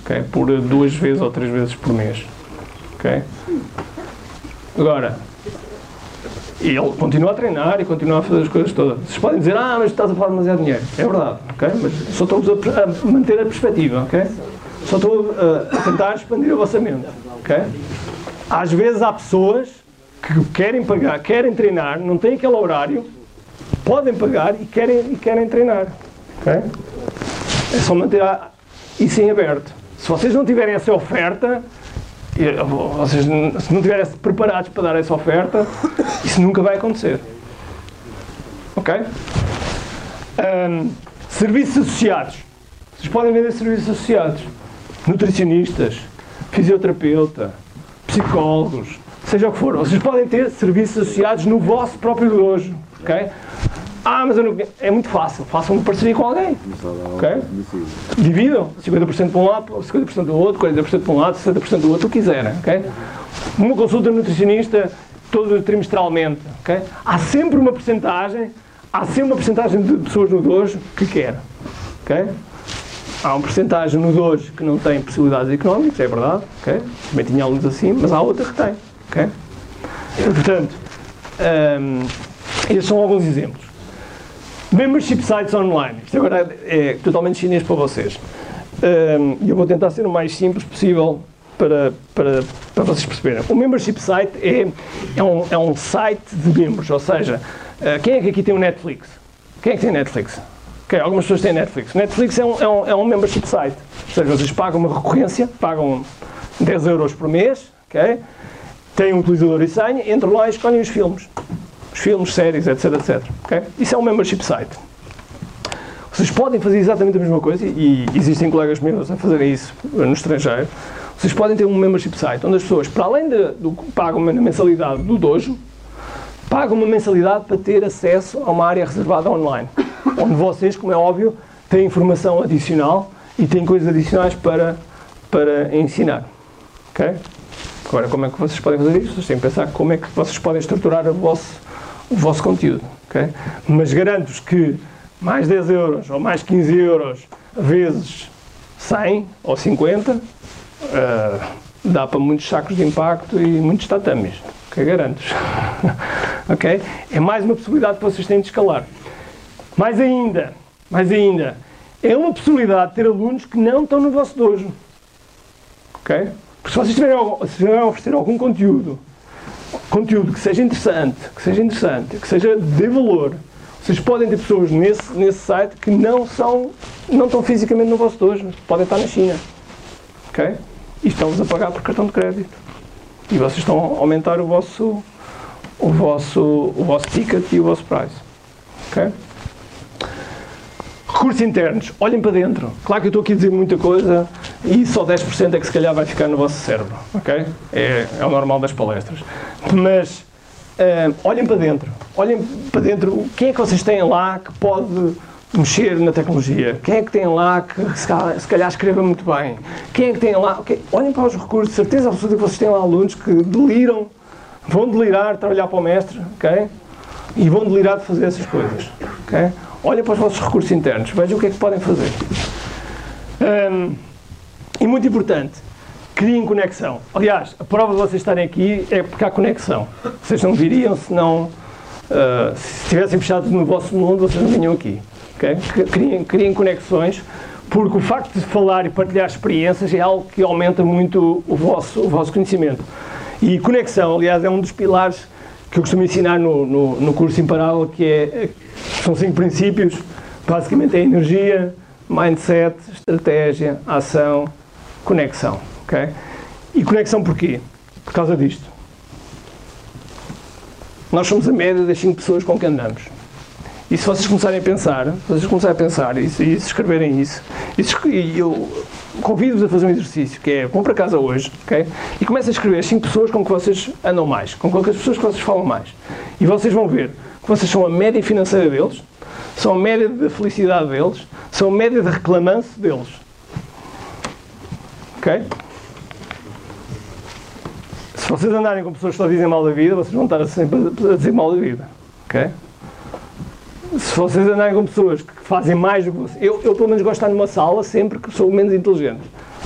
ok? Por duas vezes ou três vezes por mês. ok? Agora, ele continua a treinar e continua a fazer as coisas todas. Vocês podem dizer, ah, mas estás a falar demasiado dinheiro. É verdade, ok? Mas só estou a, manter a perspectiva, ok? Só estou a, a tentar expandir vossa mente, ok? Às vezes há pessoas que querem pagar, querem treinar, não têm aquele horário, podem pagar e querem, e querem treinar, ok? É só manter isso em aberto. Se vocês não tiverem essa oferta, e, vocês se não estiverem preparados para dar essa oferta, isso nunca vai acontecer. Ok? Ahm, serviços associados. Vocês podem vender serviços associados. Nutricionistas, fisioterapeuta, psicólogos, seja o que for. Vocês podem ter serviços associados no vosso próprio dojo. Ok? Ah, mas não... é muito fácil. Façam uma parceria com alguém. Ok? Dividam. 50% para um lado, 50% do outro, 40% para um lado, 60% do outro, o que quiserem. Ok? Uma consulta nutricionista todo trimestralmente. ok? Há sempre uma porcentagem, há sempre uma porcentagem de pessoas no dojo que quer. ok? Há uma porcentagem no dojo que não tem possibilidades económicas, é verdade. ok? Também tinha alunos assim, mas há outra que tem. ok? Portanto, estes são alguns exemplos. Membership sites online. Isto agora é totalmente chinês para vocês. E eu vou tentar ser o mais simples possível para, para, para vocês perceberem. O membership site é, é, um, é um site de membros, ou seja, eh, quem é que aqui tem o Netflix? Quem é que tem Netflix? Ok, algumas pessoas têm Netflix. Netflix é um, é um, é um membership site. Ou seja, vocês pagam uma recorrência, pagam 10 euros por mês, ok? Têm um utilizador e senha, entram lá e escolhem os filmes. Os filmes, séries, etc, etc. ok? Isso é um membership site. Vocês podem fazer exatamente a mesma coisa e existem colegas meus a fazerem isso no estrangeiro. Vocês podem ter um membership site onde as pessoas, para além de, do que pagam uma mensalidade do dojo, pagam uma mensalidade para ter acesso a uma área reservada online, onde vocês, como é óbvio, têm informação adicional e têm coisas adicionais para, para ensinar. Ok? Agora, como é que vocês podem fazer isso? Vocês têm que pensar como é que vocês podem estruturar o vosso, o vosso conteúdo. ok? Mas garanto-vos que mais 10 euros ou mais 15 euros vezes 100 ou 50 ah, dá para muitos sacos de impacto e muitos tatamis. Ok? Garanto-vos. ok? É mais uma possibilidade que vocês têm de escalar. Mais ainda, mais ainda, é uma possibilidade de ter alunos que não estão no vosso dojo. Ok? Porque se vocês tiverem, se tiverem a oferecer algum conteúdo, conteúdo que seja interessante, que seja interessante, que seja de valor, vocês podem ter pessoas nesse, nesse site que não são, não estão fisicamente no vosso dojo, podem estar na China. Ok? E estão-vos a pagar por cartão de crédito. E vocês estão a aumentar o vosso, o vosso, o vosso ticket e o vosso price. Ok? Recursos internos, olhem para dentro. Claro que eu estou aqui a dizer muita coisa e só 10% é que se calhar vai ficar no vosso cérebro, ok? É, é o normal das palestras. Mas ah, olhem para dentro. Olhem para dentro. Quem é que vocês têm lá que pode mexer na tecnologia? Quem é que tem lá que se calhar, se calhar escreva muito bem? Quem é que tem lá? ok, Olhem para os recursos. Certeza absoluta que vocês têm lá alunos que deliram, vão delirar de trabalhar para o mestre, ok? E vão delirar de fazer essas coisas, ok? Olhem para os vossos recursos internos, vejam o que é que podem fazer. Hum, e muito importante, criem conexão. Aliás, a prova de vocês estarem aqui é porque há conexão. Vocês não viriam se não. ah, se estivessem fechados no vosso mundo, vocês não vinham aqui. ok? C- Criem, criem conexões, porque o facto de falar e partilhar experiências é algo que aumenta muito o vosso, o vosso conhecimento. E conexão, aliás, é um dos pilares que eu costumo ensinar no, no, no curso Imparável, que é, são cinco princípios. Basicamente é energia, mindset, estratégia, ação, conexão. ok? E conexão porquê? Por causa disto. Nós somos a média das cinco pessoas com quem andamos. E se vocês começarem a pensar, vocês começarem a pensar e e se escreverem isso, e eu convido-vos a fazer um exercício, que é, vão para casa hoje, ok? E comecem a escrever as cinco pessoas com que vocês andam mais, com as pessoas que vocês falam mais. E vocês vão ver que vocês são a média financeira deles, são a média da felicidade deles, são a média de reclamância deles. Ok? Se vocês andarem com pessoas que só dizem mal da vida, vocês vão estar sempre a dizer mal da vida. Ok? Se vocês andarem com pessoas que fazem mais do que vocês. Eu, eu, pelo menos, gosto de estar numa sala sempre que sou menos inteligente.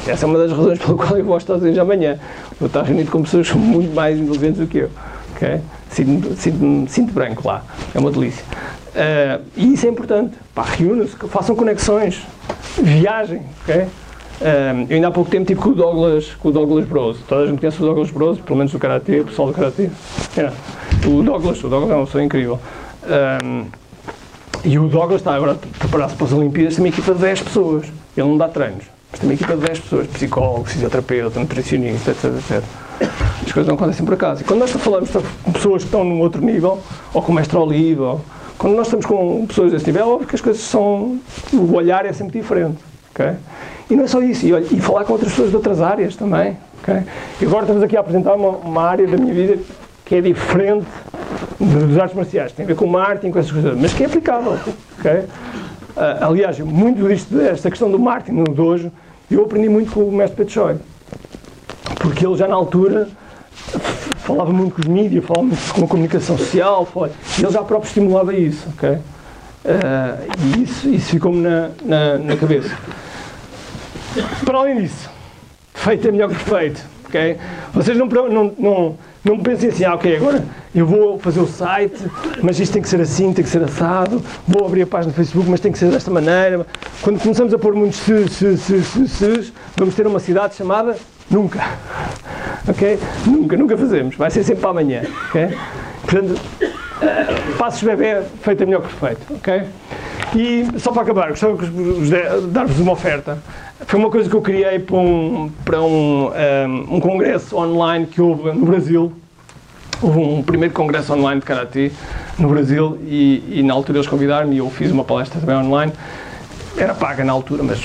Essa é uma das razões pela qual eu gosto de estar amanhã. Vou estar reunido com pessoas que são muito mais inteligentes do que eu. ok? Sinto-me sinto sinto branco lá. É uma delícia. Ah, e isso é importante. Reúnam-se, façam conexões, viajem. ok? Ah, eu ainda há pouco tempo estive com o Douglas, com o Douglas Bros. Toda a gente conhece o Douglas Bros, pelo menos do Karatê, o pessoal do Karatê. É. O Douglas, o Douglas é uma pessoa incrível. Ah, e o Douglas está agora a preparar-se para as Olimpíadas, tem uma equipa de 10 pessoas. Ele não dá treinos, mas tem uma equipa de 10 pessoas, psicólogo, fisioterapeuta, nutricionista, etc, etc. As coisas não acontecem por acaso. E quando nós falamos com pessoas que estão num outro nível, ou com o mestre Oliva, quando nós estamos com pessoas desse nível, é óbvio que as coisas são. O olhar é sempre diferente. ok? E não é só isso, e, olha, e falar com outras pessoas de outras áreas também. ok? E agora estamos aqui a apresentar uma, uma área da minha vida que é diferente dos artes marciais, tem a ver com marketing, com essas coisas, mas que é aplicável. ok? Ah, aliás, muito disto, esta questão do marketing no dojo, eu aprendi muito com o mestre Pedro Choi. Porque ele já na altura falava muito com os mídias, falava muito com a comunicação social, falava- e ele já próprio estimulava isso, ok? Ah, e isso, isso ficou-me na, na, na cabeça. Para além disso, feito é melhor que perfeito, ok? Vocês não, não, não, não pensem assim, ah, ok, agora eu vou fazer o site, mas isto tem que ser assim, tem que ser assado, vou abrir a página do Facebook, mas tem que ser desta maneira. Quando começamos a pôr muitos se, se, se, se, se, vamos ter uma cidade chamada Nunca. Ok? Nunca, nunca fazemos. Vai ser sempre para amanhã. Ok? Portanto, passos bebê feito é melhor que perfeito. Ok? E só para acabar, gostava de vos de- dar-vos uma oferta. Foi uma coisa que eu criei para um, para um, um, um congresso online que houve no Brasil. Houve um primeiro congresso online de Karate no Brasil e, e na altura eles convidaram-me e eu fiz uma palestra também online. Era paga na altura, mas.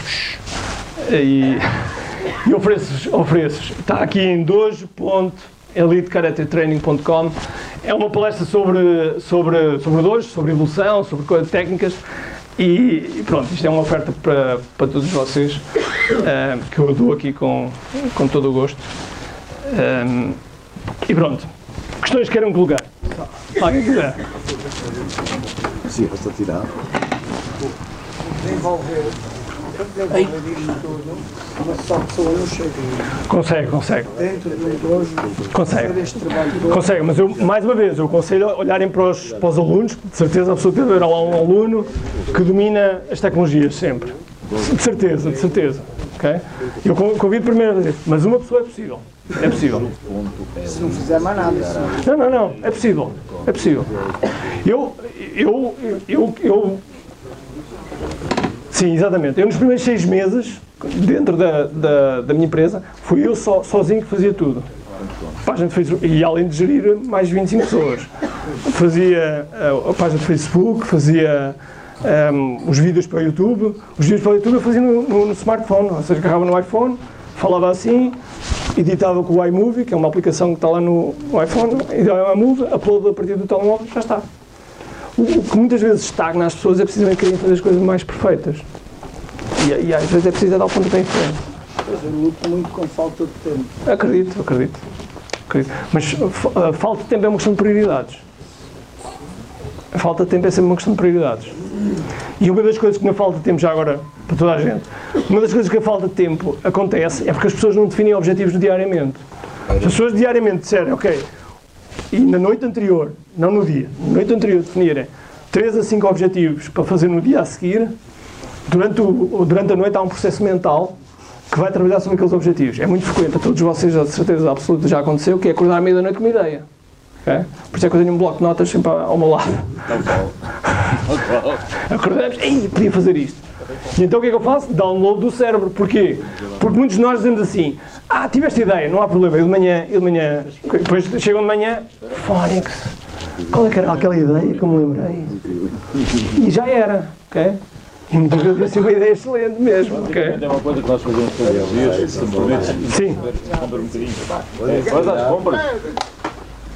E, e ofereço, ofereço. Está aqui em dojo.elitekaratetraining.com. É uma palestra sobre, sobre, sobre dojo, sobre evolução, sobre coisas técnicas. E, e pronto, isto é uma oferta para, para todos vocês eh, que eu dou aqui com, com todo o gosto. Eh, e pronto. Questões que queiram colocar? Alguém quiser. Sim, basta tirar. desenvolver, Consegue, consegue. Consegue. Consegue, mas eu, mais uma vez, eu aconselho a olharem para os, para os alunos, de certeza absoluta, haverá lá um aluno que domina as tecnologias sempre. De certeza, de certeza. ok? Eu con- convido primeiro a dizer, mas uma pessoa é possível. É possível. Se não fizer mais nada, Não, não, não, é possível. É possível. Eu, eu, eu, eu. Sim, exatamente. Eu nos primeiros seis meses, dentro da, da, da minha empresa, fui eu só, sozinho que fazia tudo. Página de Facebook, e além de gerir mais de 25 pessoas. Fazia eh, a página de Facebook, fazia ehm, os vídeos para o YouTube. Os vídeos para o YouTube eu fazia no, no- no smartphone, ou seja, agarrava no iPhone, falava assim, editava com o iMovie, que é uma aplicação que está lá no, no iPhone, editava o iMovie, upload a partir do telemóvel, já está. O, que muitas vezes estagna as pessoas é precisamente querem fazer as coisas mais perfeitas. E, e às vezes é preciso dar o pontapé em frente. eu luto muito com falta de tempo. Acredito, acredito. acredito. Mas fa- a falta de tempo é uma questão de prioridades. A falta de tempo é sempre uma questão de prioridades. E uma das coisas que na falta de tempo, já agora, para toda a gente, uma das coisas que a falta de tempo acontece é porque as pessoas não definem objetivos diariamente. Se as pessoas diariamente disserem, ok, e na noite anterior, não no dia, na noite anterior definirem 3 a 5 objetivos para fazer no dia a seguir, durante, o, durante a noite há um processo mental que vai trabalhar sobre aqueles objetivos. É muito frequente, a todos vocês, de certeza absoluta, já aconteceu, que é acordar à meia-noite com uma ideia. ok? Por isso é que eu tenho um bloco de notas sempre ao meu lado. Acordamos, ei, podia fazer isto. E então o que é que eu faço? Download do cérebro. Porquê? Porque muitos de nós dizemos assim, ah, tiveste ideia, não há problema, eu de manhã, eu de manhã, depois chegam de manhã, Fónix, qual é que era aquela ideia que eu me lembrei? E já era, ok? E muitas vezes assim, uma ideia excelente mesmo, ok? É uma coisa que nós fazemos todos os dias, Sim, Vais às compras,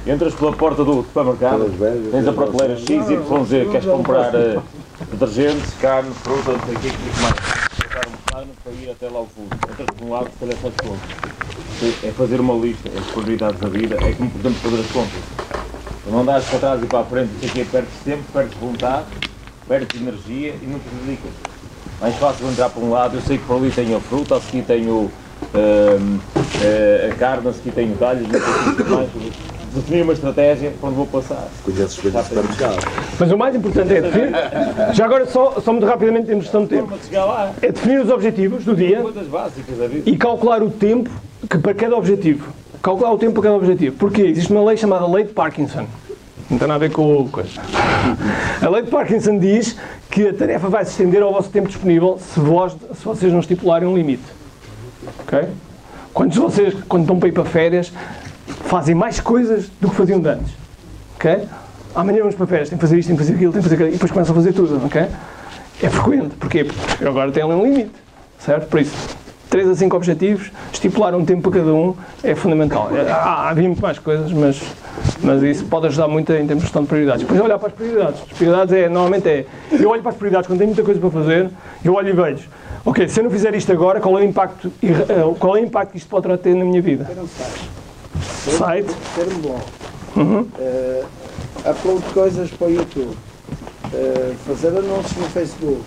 entras pela porta do supermercado, tens a prateleira X, Y, Z, queres comprar eh, detergentes, carne, fruta, não sei o que mais. Plano para ir até lá ao fundo. Entras por um lado, se calhar faz contas. É fazer uma lista, é as prioridades da vida, é como podemos fazer as contas. Não andares para trás e para a frente, não sei o quê, perdes tempo, perdes vontade, perdes energia e não te dedicas. Mais fácil entrar para um lado, eu sei que por ali tenho a fruta, a seguir tenho hum, eh, a carne, a seguir tenho talhos, não sei o que mais. Definir uma estratégia para onde vou passar. Conheces bem o supermercado. mas o mais importante é definir, já agora só, só muito rapidamente temos questão de tempo, é definir os objetivos do dia, coisas e calcular o tempo que para cada objetivo. Calcular o tempo para cada objetivo. Porquê? Existe uma lei chamada Lei de Parkinson. Não tem nada a ver com o coisa. A lei de Parkinson diz que a tarefa vai se estender ao vosso tempo disponível se, vós, se vocês não estipularem um limite. Ok? Quando vocês, quando estão para ir para férias, fazem mais coisas do que faziam de antes. Ok? Amanhã vamos para férias, tem que fazer isto, tem que fazer aquilo, tem que fazer aquilo, e depois começam a fazer tudo. Ok? É frequente. Porque agora tem um limite. Certo? Por isso, 3 a 5 objetivos, estipular um tempo para cada um é fundamental. É, Há, havia muito mais coisas, mas Mas isso pode ajudar muito em termos de gestão de prioridades. Depois olhar para as prioridades. As prioridades é, normalmente é, eu olho para as prioridades quando tenho muita coisa para fazer, eu olho e vejo, ok, se eu não fizer isto agora, qual é o impacto, eh, qual é o impacto que isto pode ter na minha vida? Site. Site, Ter um blog. Uhum. Eh, upload coisas para o YouTube. Eh, fazer anúncios no Facebook.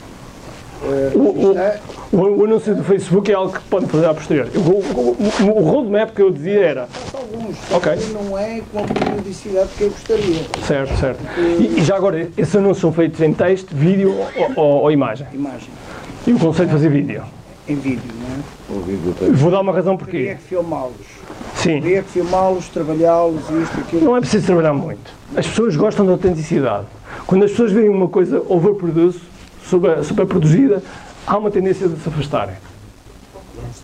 Eh, O- o- registrar- o, o anúncio do Facebook é algo que pode fazer a posterior. O, o, o, o roadmap que eu dizia era, alguns. Ok. Não é com a periodicidade que eu gostaria. certo, certo. E, e já agora, esses anúncios são feitos em texto, vídeo ou, ou- ou imagem? Imagem. E o conceito de fazer vídeo? Em vídeo, não é? O vídeo tem. Vou dar uma razão Teria porquê. que filmá-los. Sim. Filmá-los, trabalhá-los, isto, aquilo. Não é preciso trabalhar muito. As pessoas gostam de autenticidade. Quando as pessoas veem uma coisa overproduce, super, super produzida, há uma tendência de se afastarem.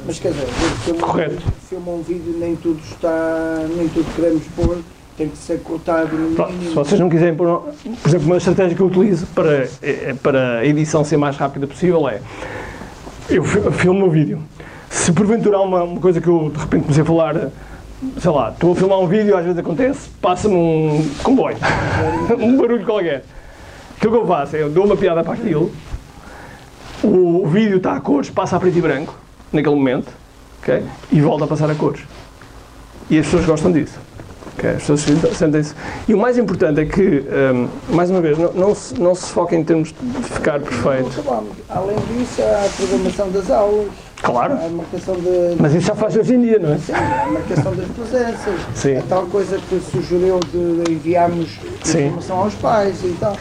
Mas quer dizer, filma, Correto. filma um vídeo, nem tudo está, nem tudo queremos pôr, tem que ser cortado se vocês não quiserem pôr, por exemplo, uma estratégia que eu utilizo para, é- é para a edição ser mais rápida possível é eu fi- filmo o vídeo. Se porventura há uma, uma coisa que eu de repente comecei a falar, sei lá, estou a filmar um vídeo, às vezes acontece, passa-me um comboio, um barulho qualquer. Aquilo que eu faço é eu dou uma piada para aquilo, o, o vídeo está a cores, passa a preto e branco, naquele momento, ok? e volta a passar a cores. E as pessoas gostam disso. ok? As pessoas sentem-se. E o mais importante é que, hum, mais uma vez, não, não, se, não se foca em termos de ficar perfeito. Além disso, há a programação das aulas, Claro, a marcação de. mas isso já faz hoje em dia, não é? Sim, a marcação das presenças, Sim. a tal coisa que sugeriu de enviarmos informação aos pais e tal.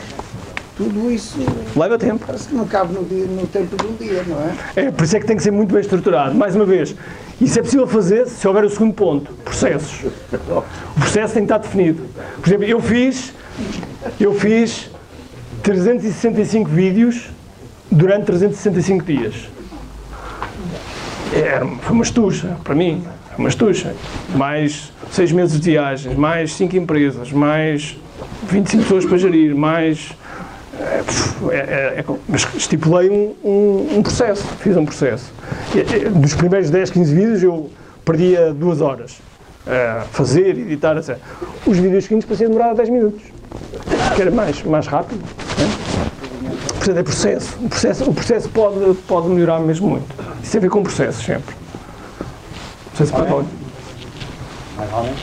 Tudo isso Leva tempo. parece que não cabe no, dia, no tempo de um dia, não é? É, por isso é que tem que ser muito bem estruturado. Mais uma vez, isso é possível fazer se houver o segundo ponto, processos. O processo tem que estar definido. Por exemplo, eu fiz, eu fiz 365 vídeos durante 365 dias. É, foi uma estucha, para mim, uma estucha. Mais seis meses de viagens, mais cinco empresas, mais 25 pessoas para gerir, mais é, é, é, é, mas estipulei um, um, um processo, fiz um processo. Dos primeiros 10, 15 vídeos eu perdia duas horas a fazer, editar, etc. Os vídeos seguintes pareciam demorar 10 minutos, que era mais, mais rápido. Né? Portanto, é processo. O processo, o processo pode, pode melhorar mesmo muito. Isso tem a ver com processos sempre. Sei se falar. Mais alguém?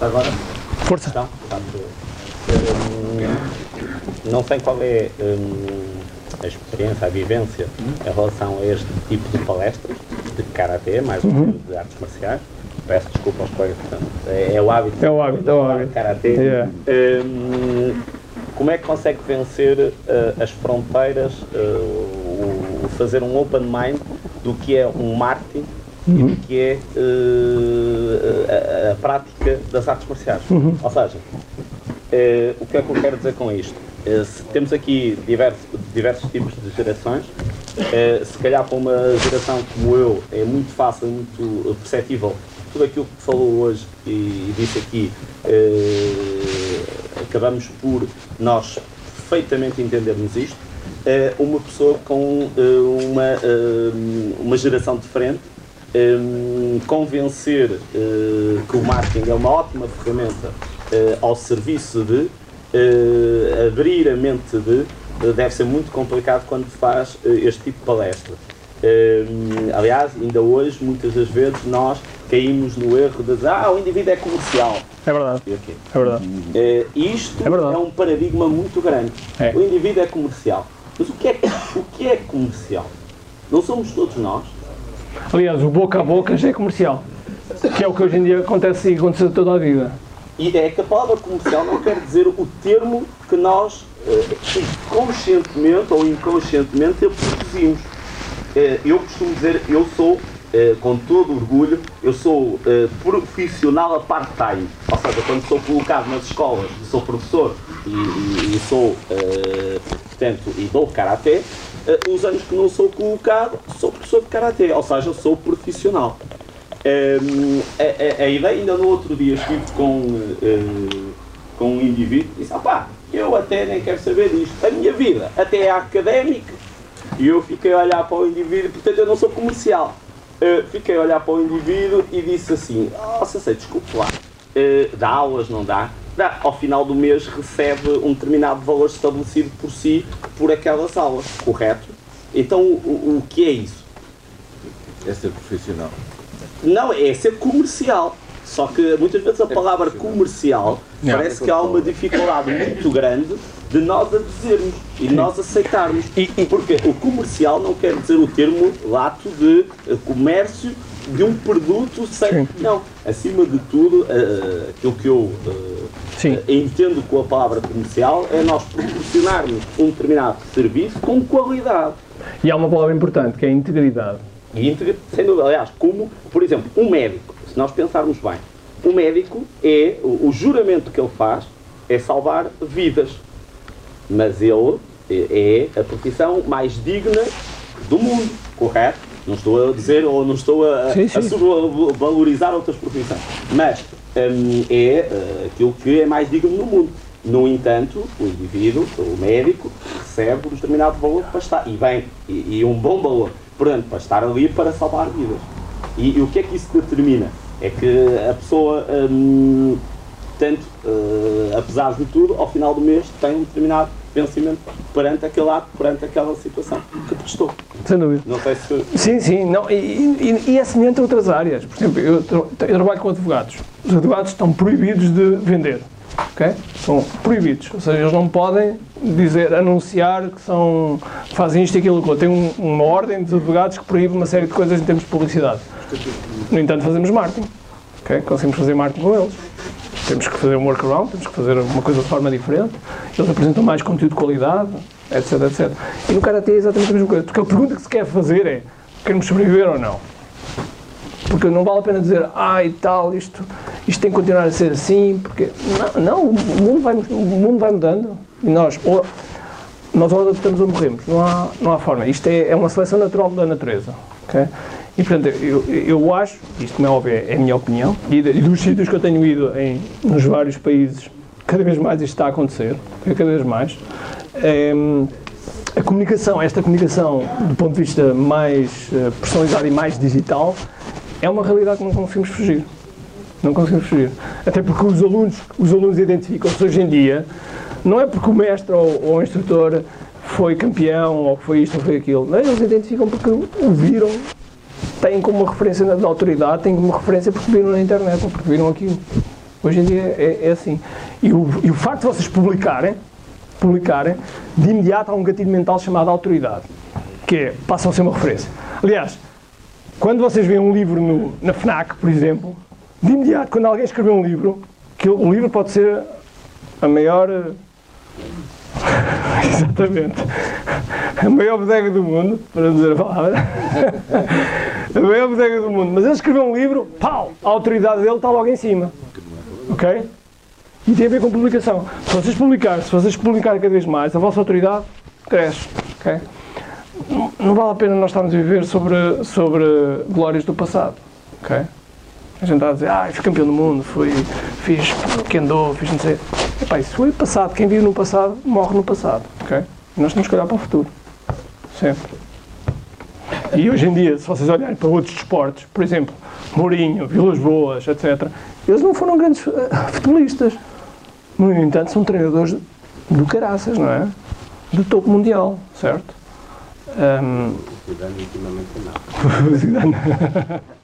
Agora, Força. então, hum, não sei qual é hum, a experiência, a vivência em relação a este tipo de palestras, de karatê, mais ou menos de artes marciais. Peço desculpa aos colegas, portanto, é, é o hábito. É o hábito, é o hábito. Karatê. Yeah. Hum, como é que consegue vencer eh, as fronteiras, eh, o, o fazer um open mind do que é um marketing e do que é eh, a, a prática das artes marciais? Ou seja, eh, o que é que eu quero dizer com isto? Se temos aqui diversos, diversos tipos de gerações. se calhar para uma geração como eu é muito fácil, muito perceptível tudo aquilo que falou hoje e, e disse aqui, eh, acabamos por nós perfeitamente entendermos isto. Eh, uma pessoa com eh, uma, eh, uma geração diferente eh, convencer que o marketing é uma ótima ferramenta ao serviço de abrir a mente de deve ser muito complicado quando faz este tipo de palestra. Aliás, ainda hoje, muitas das vezes, nós caímos no erro de dizer ah, o indivíduo é comercial. É verdade, E ok. é verdade. Eh, isto É verdade. é um paradigma muito grande. É. O indivíduo é comercial. Mas o que é, o que é comercial? Não somos todos nós. Aliás, o boca a boca já é comercial. Que é o que hoje em dia acontece e aconteceu toda a vida. E é que a palavra comercial não quer dizer o termo que nós eh, conscientemente ou inconscientemente produzimos. Eh, eu costumo dizer, eu sou, eh, com todo orgulho, eu sou profissional a part-time. Ou seja, quando sou colocado nas escolas, sou professor e, e- e sou, eh, portanto, e dou karaté, eh, os anos que não sou colocado, sou professor de karaté, ou seja, sou profissional. Hum, a, a- a ideia, ainda no outro dia estive com, eh, com um indivíduo e disse, opá, eu até nem quero saber disto, a minha vida até é académica. E eu fiquei a olhar para o indivíduo, portanto eu não sou comercial. Uh, fiquei a olhar para o indivíduo e disse assim: Oh, sei, desculpe lá, uh, dá aulas, não dá? Dá. Ao final do mês recebe um determinado valor estabelecido por si por aquelas aulas, correto? Então, o, o que é isso? É ser profissional. Não, é ser comercial. Só que muitas vezes a palavra comercial parece que há uma dificuldade muito grande de nós a dizermos e de nós aceitarmos. Porque o comercial não quer dizer o termo lato de eh, comércio de um produto sem. Não. Acima de tudo, uh, aquilo que eu uh, entendo com a palavra comercial é nós proporcionarmos um determinado serviço com qualidade. E há uma palavra importante que é integridade. E íntegra, sem dúvida. Aliás, como, por exemplo, um médico, se nós pensarmos bem, o médico é, o, o juramento que ele faz é salvar vidas. Mas ele é a profissão mais digna do mundo, correto? Não estou a dizer ou não estou a, sim, sim. a valorizar outras profissões. Mas hum, é uh, aquilo que é mais digno no mundo. No entanto, o indivíduo, o médico, recebe um determinado valor para estar, e bem, e, e um bom valor Portanto, para estar ali para salvar vidas. E, e, o que é que isso determina? É que a pessoa, hum, tanto, uh, apesar de tudo, ao final do mês tem um determinado vencimento perante aquele ato, perante aquela situação que prestou. Sem dúvida. Não sei se... Sim, sim. Não, e, e, e é semelhante a outras áreas. Por exemplo, eu, eu trabalho com advogados. Os advogados estão proibidos de vender. Okay? São proibidos. Ou seja, eles não podem dizer, anunciar que são, fazem isto e aquilo. Tem um, uma ordem dos advogados que proíbe uma série de coisas em termos de publicidade. No entanto, fazemos marketing. Okay? Conseguimos fazer marketing com eles. Temos que fazer um workaround, temos que fazer uma coisa de forma diferente. Eles apresentam mais conteúdo de qualidade, etc, etc. E no Karate é exatamente a mesma coisa. Porque a pergunta que se quer fazer é, queremos sobreviver ou não? Porque não vale a pena dizer, ah, e tal, isto, isto tem que continuar a ser assim, porque. Não, não o, mundo vai, o mundo vai mudando e nós ou, nós ou adaptamos ou morremos. Não há, não há forma. Isto é, é uma seleção natural da natureza. Okay? E, portanto, eu, eu acho, isto como é óbvio, é a minha opinião, e, dos sítios que eu tenho ido em, nos vários países, cada vez mais isto está a acontecer, cada vez mais. É, a comunicação, esta comunicação do ponto de vista mais uh, personalizado e mais digital, é uma realidade que não conseguimos fugir. Não conseguimos fugir. Até porque os alunos, os alunos identificam-se hoje em dia, não é porque o mestre ou, ou o instrutor foi campeão, ou foi isto ou foi aquilo. Não, eles identificam porque o viram, têm como referência da autoridade, têm como referência porque viram na internet ou porque viram aquilo. Hoje em dia é, é assim. E o, e o facto de vocês publicarem, publicarem, de imediato há um gatilho mental chamado autoridade, que é, passam a ser uma referência. Aliás, quando vocês veem um livro no, na FNAC, por exemplo, de imediato, quando alguém escreveu um livro, que o livro pode ser a maior. Exatamente. A maior bodega do mundo, para dizer a palavra. a maior bodega do mundo. Mas ele escreveu um livro, pau! A autoridade dele está logo em cima. Ok? E tem a ver com publicação. Se vocês publicarem, se vocês publicarem cada vez mais, a vossa autoridade cresce. Ok? não vale a pena nós estarmos a viver sobre, sobre glórias do passado. ok? A gente está a dizer, ah, fui campeão do mundo, fui, fiz kendo, fiz não sei. Epá, isso foi passado. Quem vive no passado, morre no passado. ok? E nós temos que olhar para o futuro. Sempre. E hoje em dia, se vocês olharem para outros desportos, por exemplo, Mourinho, Vilas Boas, etc., eles não foram grandes uh, futebolistas. No entanto, são treinadores do caraças, não é? Do topo mundial, certo? Um, Zidane ultimamente não.